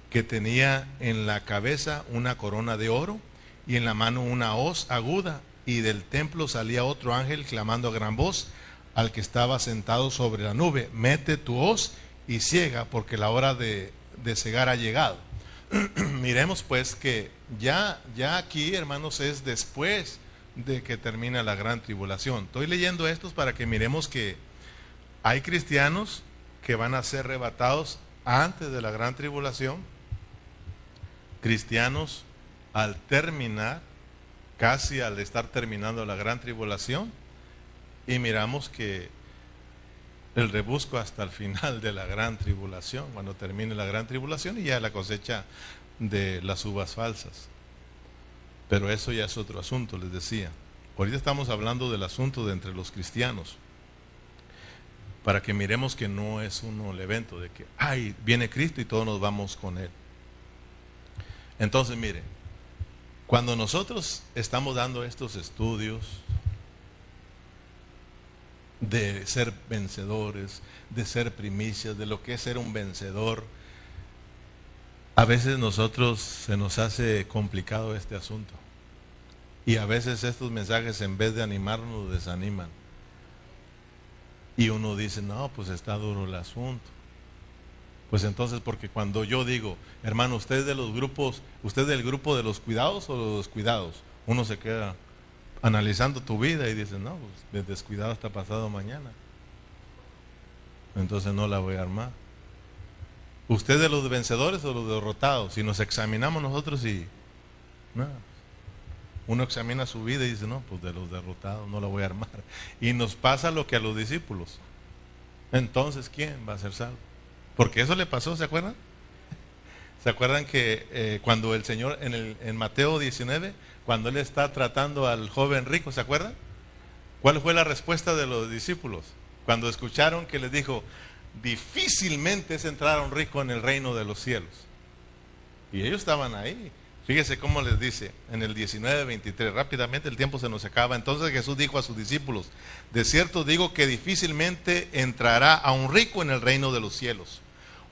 Que tenía en la cabeza una corona de oro y en la mano una hoz aguda. Y del templo salía otro ángel clamando a gran voz al que estaba sentado sobre la nube. Mete tu hoz y ciega porque la hora de de cegar ha llegado. Miremos pues que ya, ya aquí, hermanos, es después de que termina la gran tribulación. Estoy leyendo estos para que miremos que hay cristianos que van a ser arrebatados antes de la gran tribulación, cristianos al terminar, casi al estar terminando la gran tribulación, y miramos que el rebusco hasta el final de la gran tribulación, cuando termine la gran tribulación y ya la cosecha de las uvas falsas. Pero eso ya es otro asunto, les decía. Ahorita estamos hablando del asunto de entre los cristianos, para que miremos que no es uno el evento de que, ay, viene Cristo y todos nos vamos con Él. Entonces, mire, cuando nosotros estamos dando estos estudios, de ser vencedores, de ser primicias, de lo que es ser un vencedor. A veces nosotros se nos hace complicado este asunto. Y a veces estos mensajes en vez de animarnos desaniman. Y uno dice, no, pues está duro el asunto. Pues entonces, porque cuando yo digo, hermano, usted es de los grupos, usted del grupo de los cuidados o de los cuidados, uno se queda, analizando tu vida y dices, no, pues de descuidado hasta pasado mañana. Entonces no la voy a armar. ¿Usted de los vencedores o los derrotados? Si nos examinamos nosotros y uno examina su vida y dice, no, pues de los derrotados no la voy a armar. Y nos pasa lo que a los discípulos. Entonces, ¿quién va a ser salvo? Porque eso le pasó, ¿se acuerdan? ¿Se acuerdan que eh, cuando el Señor en, el, en Mateo 19 cuando él está tratando al joven rico, ¿se acuerdan? ¿Cuál fue la respuesta de los discípulos? Cuando escucharon que les dijo, difícilmente es entrar a un rico en el reino de los cielos. Y ellos estaban ahí. Fíjese cómo les dice en el 19-23, rápidamente el tiempo se nos acaba. Entonces Jesús dijo a sus discípulos, de cierto digo que difícilmente entrará a un rico en el reino de los cielos.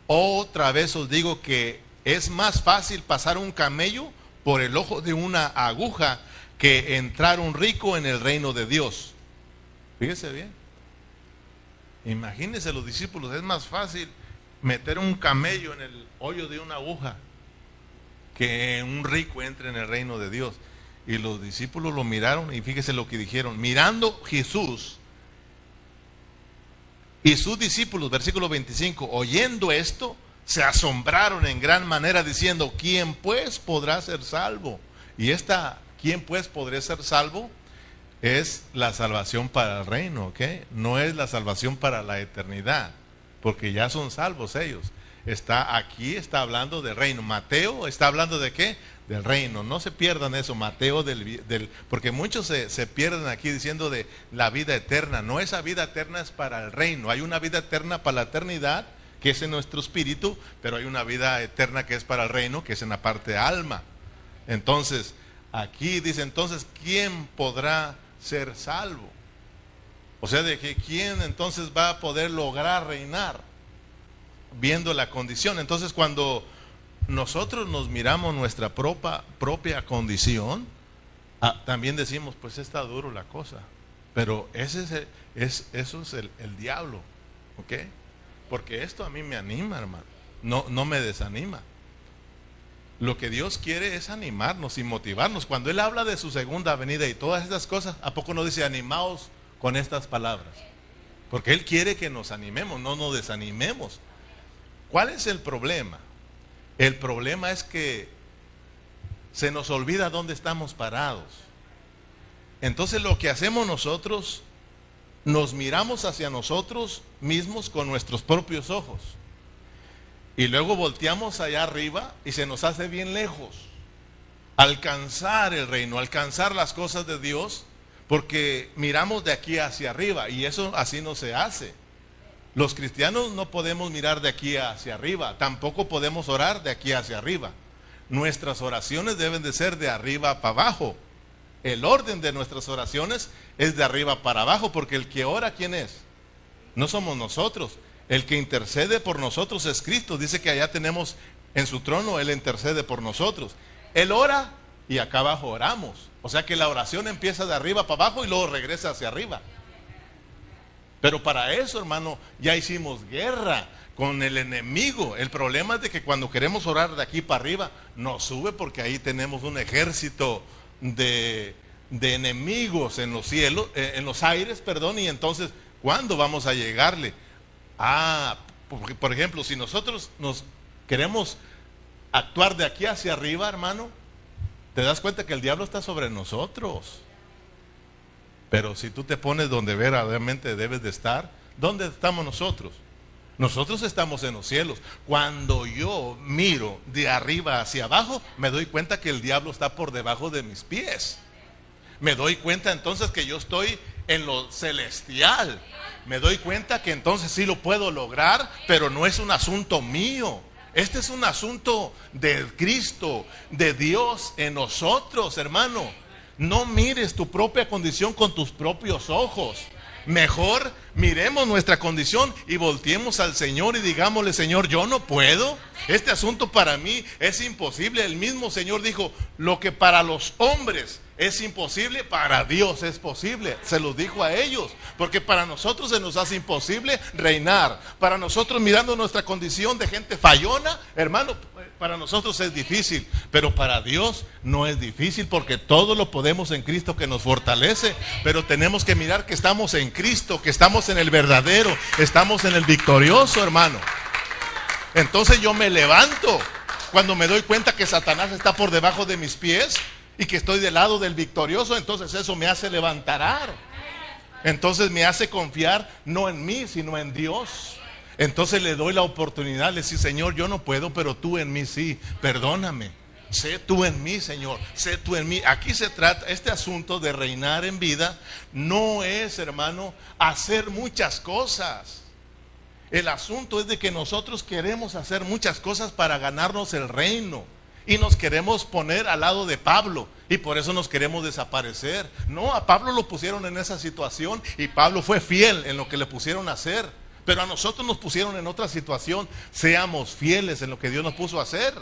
Otra vez os digo que es más fácil pasar un camello por el ojo de una aguja que entrar un rico en el reino de Dios. Fíjese bien. Imagínense los discípulos, es más fácil meter un camello en el hoyo de una aguja que un rico entre en el reino de Dios. Y los discípulos lo miraron y fíjese lo que dijeron. Mirando Jesús y sus discípulos, versículo 25, oyendo esto, se asombraron en gran manera diciendo, ¿quién pues podrá ser salvo? Y esta, ¿quién pues podrá ser salvo? Es la salvación para el reino, ¿ok? No es la salvación para la eternidad, porque ya son salvos ellos. Está aquí, está hablando del reino. Mateo está hablando de qué? Del reino. No se pierdan eso, Mateo, del, del porque muchos se, se, pierden aquí diciendo de la vida eterna. No, esa vida eterna es para el reino. Hay una vida eterna para la eternidad, que es en nuestro espíritu, pero hay una vida eterna que es para el reino, que es en la parte alma. Entonces, aquí dice entonces, ¿quién podrá ser salvo? O sea, de que quién entonces va a poder lograr reinar viendo la condición. Entonces, cuando nosotros nos miramos nuestra propia, propia condición, ah, también decimos, pues está duro la cosa. Pero ese es, es eso es el, el diablo, ¿ok? Porque esto a mí me anima, hermano. No, no me desanima. Lo que Dios quiere es animarnos y motivarnos. Cuando Él habla de su segunda venida y todas estas cosas, ¿a poco no dice animaos con estas palabras? Porque Él quiere que nos animemos, no nos desanimemos. ¿Cuál es el problema? El problema es que se nos olvida dónde estamos parados. Entonces lo que hacemos nosotros nos miramos hacia nosotros mismos con nuestros propios ojos. Y luego volteamos allá arriba y se nos hace bien lejos. Alcanzar el reino, alcanzar las cosas de Dios, porque miramos de aquí hacia arriba y eso así no se hace. Los cristianos no podemos mirar de aquí hacia arriba, tampoco podemos orar de aquí hacia arriba. Nuestras oraciones deben de ser de arriba para abajo. El orden de nuestras oraciones es de arriba para abajo, porque el que ora, ¿quién es? No somos nosotros. El que intercede por nosotros es Cristo. Dice que allá tenemos en su trono, Él intercede por nosotros. Él ora y acá abajo oramos. O sea que la oración empieza de arriba para abajo y luego regresa hacia arriba. Pero para eso, hermano, ya hicimos guerra con el enemigo. El problema es de que cuando queremos orar de aquí para arriba, nos sube porque ahí tenemos un ejército de, enemigos en los cielos, eh, en los aires, perdón, y entonces, ¿cuándo vamos a llegarle? Ah, por ejemplo, si nosotros nos queremos actuar de aquí hacia arriba, hermano, te das cuenta que el diablo está sobre nosotros. Pero si tú te pones donde verdaderamente debes de estar, ¿dónde estamos nosotros? Nosotros estamos en los cielos. Cuando yo miro de arriba hacia abajo, me doy cuenta que el diablo está por debajo de mis pies. Me doy cuenta entonces que yo estoy en lo celestial. Me doy cuenta que entonces sí lo puedo lograr, pero no es un asunto mío. Este es un asunto de Cristo, de Dios en nosotros, hermano. No mires tu propia condición con tus propios ojos. Mejor miremos nuestra condición y volteemos al Señor y digámosle, Señor, yo no puedo. Este asunto para mí es imposible. El mismo Señor dijo, lo que para los hombres es imposible, para Dios es posible. Se lo dijo a ellos. Porque para nosotros se nos hace imposible reinar. Para nosotros mirando nuestra condición de gente fallona, hermano, para nosotros es difícil. Pero para Dios no es difícil porque todo lo podemos en Cristo que nos fortalece. Pero tenemos que mirar que estamos en Cristo, que estamos en el verdadero, estamos en el victorioso, hermano. Entonces yo me levanto cuando me doy cuenta que Satanás está por debajo de mis pies y que estoy del lado del victorioso, entonces eso me hace levantar. Entonces me hace confiar no en mí, sino en Dios. Entonces le doy la oportunidad, le digo, Señor, yo no puedo, pero tú en mí sí, perdóname. Sé tú en mí, Señor, sé tú en mí. Aquí se trata, este asunto de reinar en vida no es, hermano, hacer muchas cosas. El asunto es de que nosotros queremos hacer muchas cosas para ganarnos el reino y nos queremos poner al lado de Pablo y por eso nos queremos desaparecer. No, a Pablo lo pusieron en esa situación y Pablo fue fiel en lo que le pusieron a hacer. Pero a nosotros nos pusieron en otra situación. Seamos fieles en lo que Dios nos puso a hacer.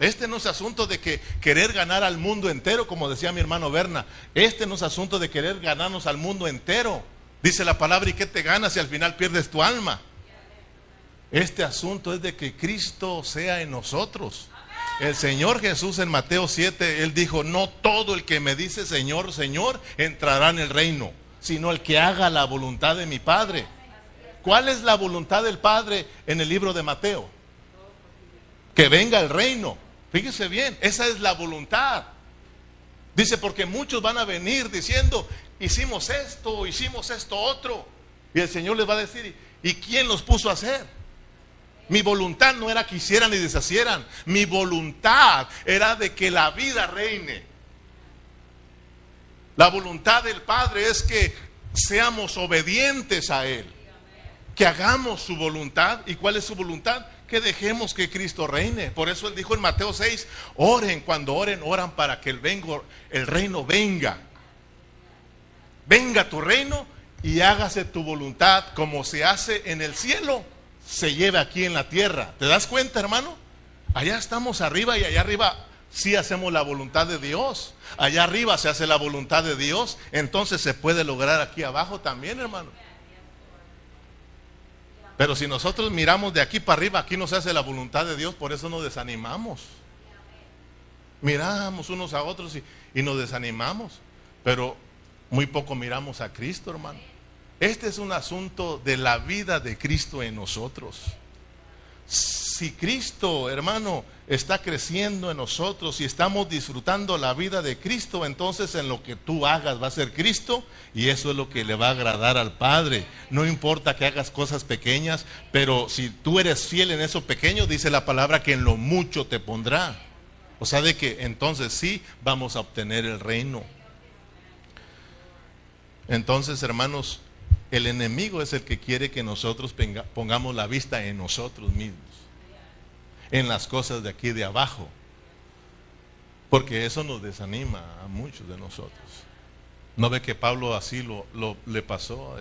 Este no es asunto de que querer ganar al mundo entero, como decía mi hermano Berna. Este no es asunto de querer ganarnos al mundo entero. Dice la palabra, ¿y qué te ganas si al final pierdes tu alma? Este asunto es de que Cristo sea en nosotros El Señor Jesús en Mateo 7, Él dijo, no todo el que me dice Señor, Señor, entrará en el reino, sino el que haga la voluntad de mi Padre. ¿Cuál es la voluntad del Padre en el libro de Mateo? Que venga el reino. Fíjese bien, esa es la voluntad. Dice, porque muchos van a venir diciendo, hicimos esto, hicimos esto otro. Y el Señor les va a decir, ¿y quién los puso a hacer? Mi voluntad no era que hicieran y deshacieran. Mi voluntad era de que la vida reine. La voluntad del Padre es que seamos obedientes a Él. Que hagamos su voluntad. ¿Y cuál es su voluntad? Que dejemos que Cristo reine. Por eso Él dijo en Mateo 6, oren, cuando oren, oran para que el, vengo, el reino venga. Venga tu reino y hágase tu voluntad como se hace en el cielo, se lleve aquí en la tierra. ¿Te das cuenta, hermano? Allá estamos arriba y allá arriba sí hacemos la voluntad de Dios. Allá arriba se hace la voluntad de Dios. Entonces se puede lograr aquí abajo también, hermano. Pero si nosotros miramos de aquí para arriba, aquí no se hace la voluntad de Dios, por eso nos desanimamos. Miramos unos a otros y, y nos desanimamos. Pero muy poco miramos a Cristo, hermano. Este es un asunto de la vida de Cristo en nosotros. Si Cristo, hermano, está creciendo en nosotros y estamos disfrutando la vida de Cristo, entonces en lo que tú hagas va a ser Cristo y eso es lo que le va a agradar al Padre. No importa que hagas cosas pequeñas, pero si tú eres fiel en eso pequeño, dice la palabra que en lo mucho te pondrá. O sea, de que entonces sí vamos a obtener el reino. Entonces, hermanos, el enemigo es el que quiere que nosotros pongamos la vista en nosotros mismos, en las cosas de aquí de abajo, porque eso nos desanima a muchos de nosotros. ¿No ve que Pablo así lo, le pasó?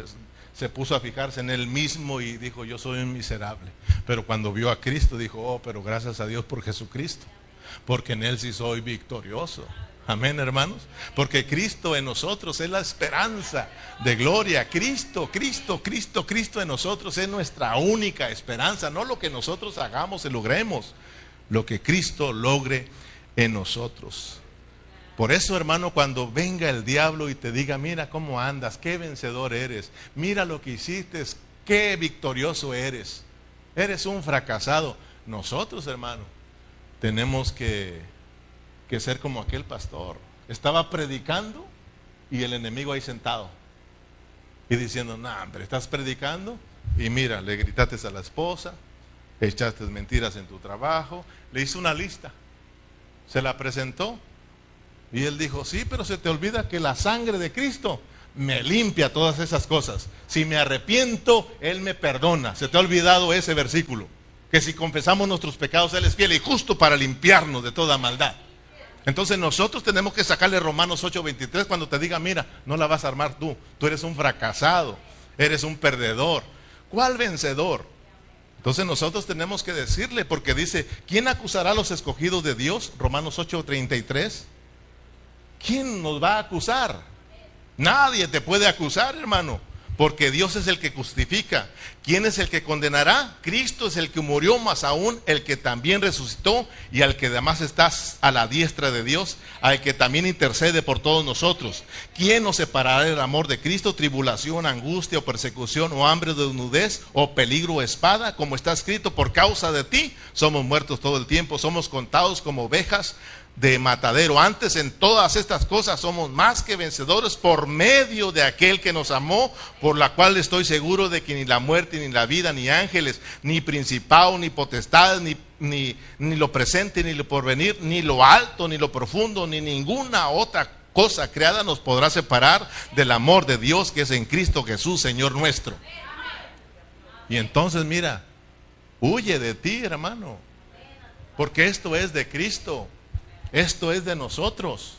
se puso a fijarse en él mismo y dijo, yo soy un miserable. Pero cuando vio a Cristo dijo, oh, pero gracias a Dios por Jesucristo, porque en él sí soy victorioso. Amén, hermanos. Porque Cristo en nosotros es la esperanza de gloria. Cristo, Cristo, Cristo, Cristo en nosotros es nuestra única esperanza. No lo que nosotros hagamos y logremos, lo que Cristo logre en nosotros. Por eso, hermano, cuando venga el diablo y te diga, mira cómo andas, qué vencedor eres, mira lo que hiciste, qué victorioso eres, eres un fracasado. Nosotros, hermano, tenemos que que ser como aquel pastor. Estaba predicando y el enemigo ahí sentado. Y diciendo, no, hombre, estás predicando y mira, le gritaste a la esposa, echaste mentiras en tu trabajo, le hizo una lista, se la presentó y él dijo, sí, pero se te olvida que la sangre de Cristo me limpia todas esas cosas. Si me arrepiento, Él me perdona. Se te ha olvidado ese versículo, que si confesamos nuestros pecados, Él es fiel y justo para limpiarnos de toda maldad. Entonces nosotros tenemos que sacarle Romanos 8:23 cuando te diga, mira, no la vas a armar tú, tú eres un fracasado, eres un perdedor. ¿Cuál vencedor? Entonces nosotros tenemos que decirle, porque dice, ¿quién acusará a los escogidos de Dios? Romanos 8:33. ¿Quién nos va a acusar? Nadie te puede acusar, hermano porque Dios es el que justifica. ¿Quién es el que condenará? Cristo es el que murió, más aún el que también resucitó y al que además está a la diestra de Dios, al que también intercede por todos nosotros. ¿Quién nos separará del amor de Cristo? Tribulación, angustia o persecución o hambre de desnudez o peligro o espada, como está escrito, por causa de ti somos muertos todo el tiempo, somos contados como ovejas de matadero. Antes en todas estas cosas somos más que vencedores por medio de aquel que nos amó, por la cual estoy seguro de que ni la muerte, ni la vida, ni ángeles, ni principado, ni potestad, ni, ni, ni lo presente, ni lo porvenir, ni lo alto, ni lo profundo, ni ninguna otra cosa creada nos podrá separar del amor de Dios que es en Cristo Jesús, Señor nuestro. Y entonces mira, huye de ti, hermano, porque esto es de Cristo. Esto es de nosotros.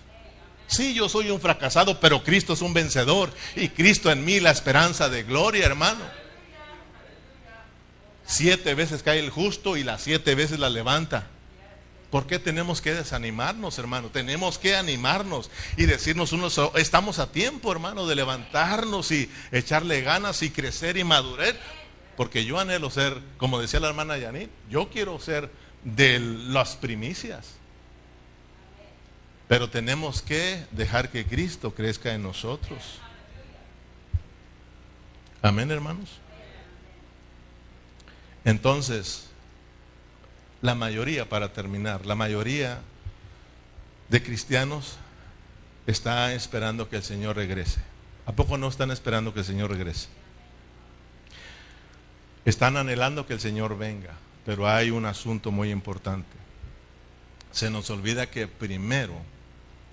Sí, yo soy un fracasado, pero Cristo es un vencedor. Y Cristo en mí la esperanza de gloria, hermano. Siete veces cae el justo y las siete veces la levanta. ¿Por qué tenemos que desanimarnos, hermano? Tenemos que animarnos y decirnos unos, estamos a tiempo, hermano, de levantarnos y echarle ganas y crecer y madurar. Porque yo anhelo ser, como decía la hermana Yanit, yo quiero ser de las primicias. Pero tenemos que dejar que Cristo crezca en nosotros. Amén, hermanos. Entonces, la mayoría, para terminar, la mayoría de cristianos está esperando que el Señor regrese. ¿A poco no están esperando que el Señor regrese? Están anhelando que el Señor venga, pero hay un asunto muy importante. Se nos olvida que primero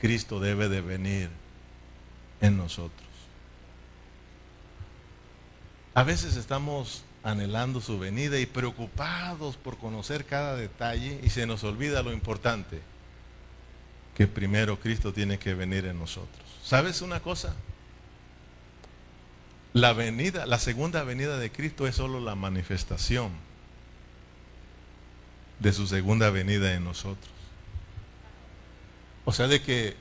Cristo debe de venir en nosotros. A veces estamos anhelando su venida y preocupados por conocer cada detalle y se nos olvida lo importante, que primero Cristo tiene que venir en nosotros. ¿Sabes una cosa? La venida, la segunda venida de Cristo es solo la manifestación de su segunda venida en nosotros. O sea, de que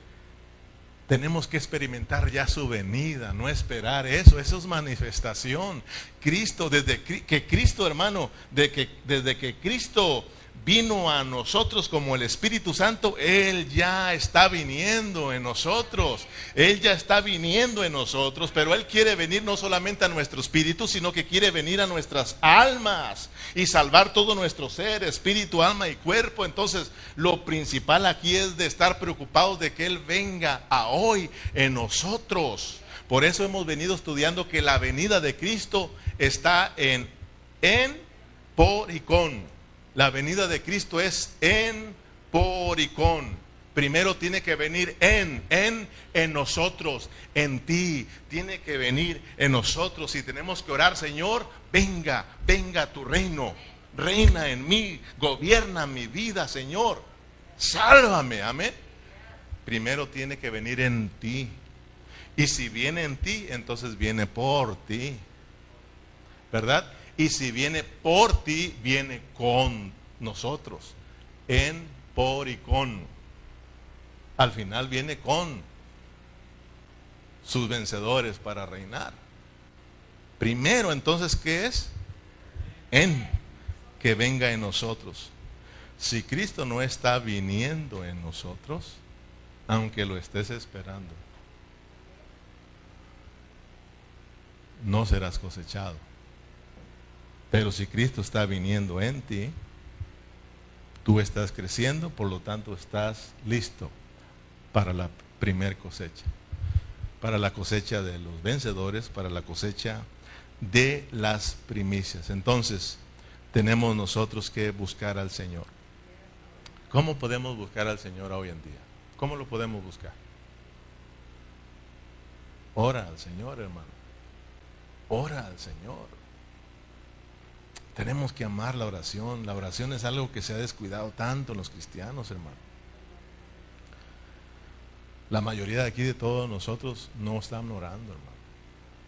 tenemos que experimentar ya su venida, no esperar eso, eso es manifestación. Cristo, desde que Cristo, hermano, de desde que Cristo vino a nosotros como el Espíritu Santo, Él ya está viniendo en nosotros. Él ya está viniendo en nosotros, pero Él quiere venir no solamente a nuestro espíritu, sino que quiere venir a nuestras almas y salvar todo nuestro ser, espíritu, alma y cuerpo. Entonces, lo principal aquí es de estar preocupados de que Él venga a hoy en nosotros. Por eso hemos venido estudiando que la venida de Cristo está en, en, por y con. La venida de Cristo es en, por y con. Primero tiene que venir en, en, en nosotros, en ti. Tiene que venir en nosotros. Y tenemos que orar, Señor, venga, venga tu reino. Reina en mí, gobierna mi vida, Señor. Sálvame, amén. Primero tiene que venir en ti. Y si viene en ti, entonces viene por ti. ¿Verdad? Y si viene por ti, viene con nosotros. En, por y con. Al final viene con sus vencedores para reinar. Primero, entonces, ¿qué es? En, que venga en nosotros. Si Cristo no está viniendo en nosotros, aunque lo estés esperando, no serás cosechado. Pero si Cristo está viniendo en ti, tú estás creciendo, por lo tanto estás listo para la primer cosecha, para la cosecha de los vencedores, para la cosecha de las primicias. Entonces, tenemos nosotros que buscar al Señor. ¿Cómo podemos buscar al Señor hoy en día? ¿Cómo lo podemos buscar? Ora al Señor, hermano. Ora al Señor. Tenemos que amar la oración. La oración es algo que se ha descuidado tanto en los cristianos, hermano. La mayoría de aquí de todos nosotros no están orando, hermano.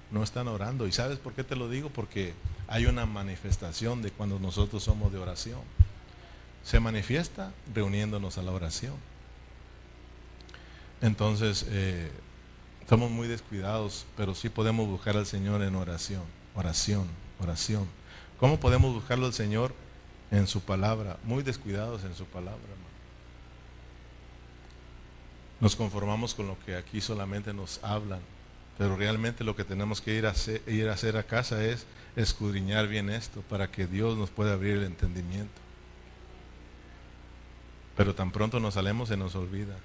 No están orando. ¿Y sabes por qué te lo digo? Porque hay una manifestación de cuando nosotros somos de oración. Se manifiesta reuniéndonos a la oración. Entonces, eh, estamos muy descuidados, pero sí podemos buscar al Señor en oración, oración, oración. ¿Cómo podemos buscarlo al Señor en su palabra? Muy descuidados en su palabra, Nos conformamos con lo que aquí solamente nos hablan, pero realmente lo que tenemos que ir a hacer, ir a, hacer a casa es escudriñar bien esto para que Dios nos pueda abrir el entendimiento. Pero tan pronto nos salemos se nos olvida.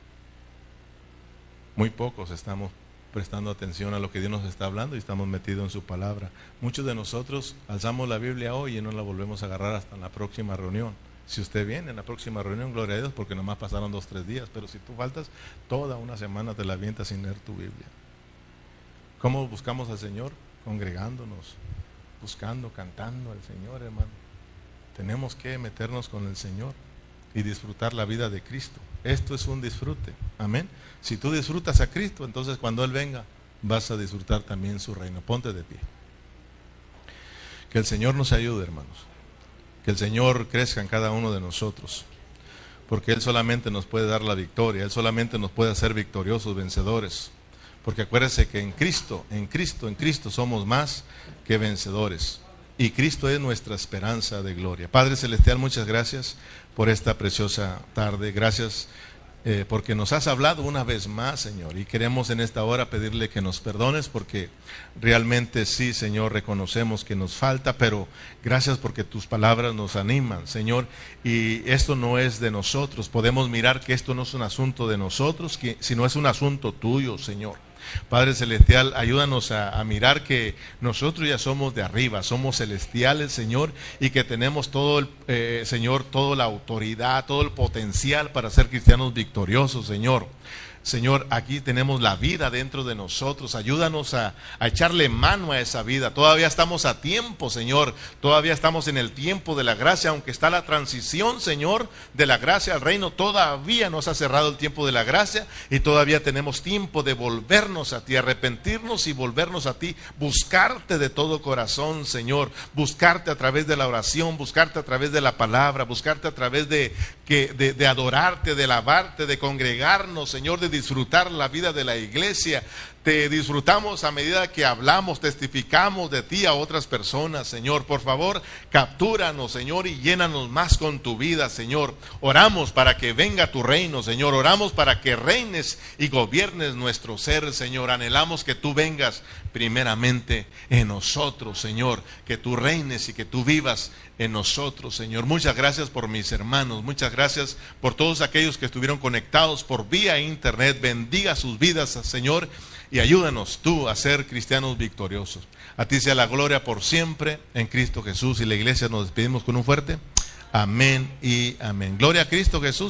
Muy pocos estamos prestando atención a lo que Dios nos está hablando y estamos metidos en su palabra. Muchos de nosotros alzamos la Biblia hoy y no la volvemos a agarrar hasta la próxima reunión. Si usted viene en la próxima reunión, gloria a Dios, porque nomás pasaron dos, tres días, pero si tú faltas, toda una semana te la avientas sin leer tu Biblia. ¿Cómo buscamos al Señor? Congregándonos, buscando, cantando al Señor, hermano. Tenemos que meternos con el Señor y disfrutar la vida de Cristo. Esto es un disfrute. Amén. Si tú disfrutas a Cristo, entonces cuando Él venga, vas a disfrutar también su reino. Ponte de pie. Que el Señor nos ayude, hermanos. Que el Señor crezca en cada uno de nosotros. Porque Él solamente nos puede dar la victoria. Él solamente nos puede hacer victoriosos, vencedores. Porque acuérdese que en Cristo, en Cristo, en Cristo somos más que vencedores. Y Cristo es nuestra esperanza de gloria. Padre Celestial, muchas gracias por esta preciosa tarde. Gracias eh, porque nos has hablado una vez más, Señor, y queremos en esta hora pedirle que nos perdones porque realmente sí, Señor, reconocemos que nos falta, pero gracias porque tus palabras nos animan, Señor, y esto no es de nosotros. Podemos mirar que esto no es un asunto de nosotros, sino es un asunto tuyo, Señor. Padre Celestial, ayúdanos a, mirar que nosotros ya somos de arriba, somos celestiales, Señor, y que tenemos todo el, eh, Señor, toda la autoridad, todo el potencial para ser cristianos victoriosos, Señor. Señor, aquí tenemos la vida dentro de nosotros. Ayúdanos a, echarle mano a esa vida. Todavía estamos a tiempo, Señor. Todavía estamos en el tiempo de la gracia, aunque está la transición, Señor, de la gracia al reino. Todavía nos ha cerrado el tiempo de la gracia y todavía tenemos tiempo de volvernos a ti, arrepentirnos y volvernos a ti, buscarte de todo corazón, Señor. Buscarte a través de la oración, buscarte a través de la palabra, buscarte a través de, que, de, adorarte, de lavarte, de congregarnos, Señor, de disfrutar la vida de la iglesia, te disfrutamos a medida que hablamos, testificamos de ti a otras personas, Señor. Por favor, captúranos, Señor, y llénanos más con tu vida, Señor. Oramos para que venga tu reino, Señor. Oramos para que reines y gobiernes nuestro ser, Señor. Anhelamos que tú vengas primeramente en nosotros, Señor. Que tú reines y que tú vivas en nosotros, Señor. Muchas gracias por mis hermanos. Muchas gracias por todos aquellos que estuvieron conectados por vía internet. Bendiga sus vidas, Señor y ayúdanos tú a ser cristianos victoriosos. A ti sea la gloria por siempre en Cristo Jesús y la iglesia nos despedimos con un fuerte amén y amén. Gloria a Cristo Jesús.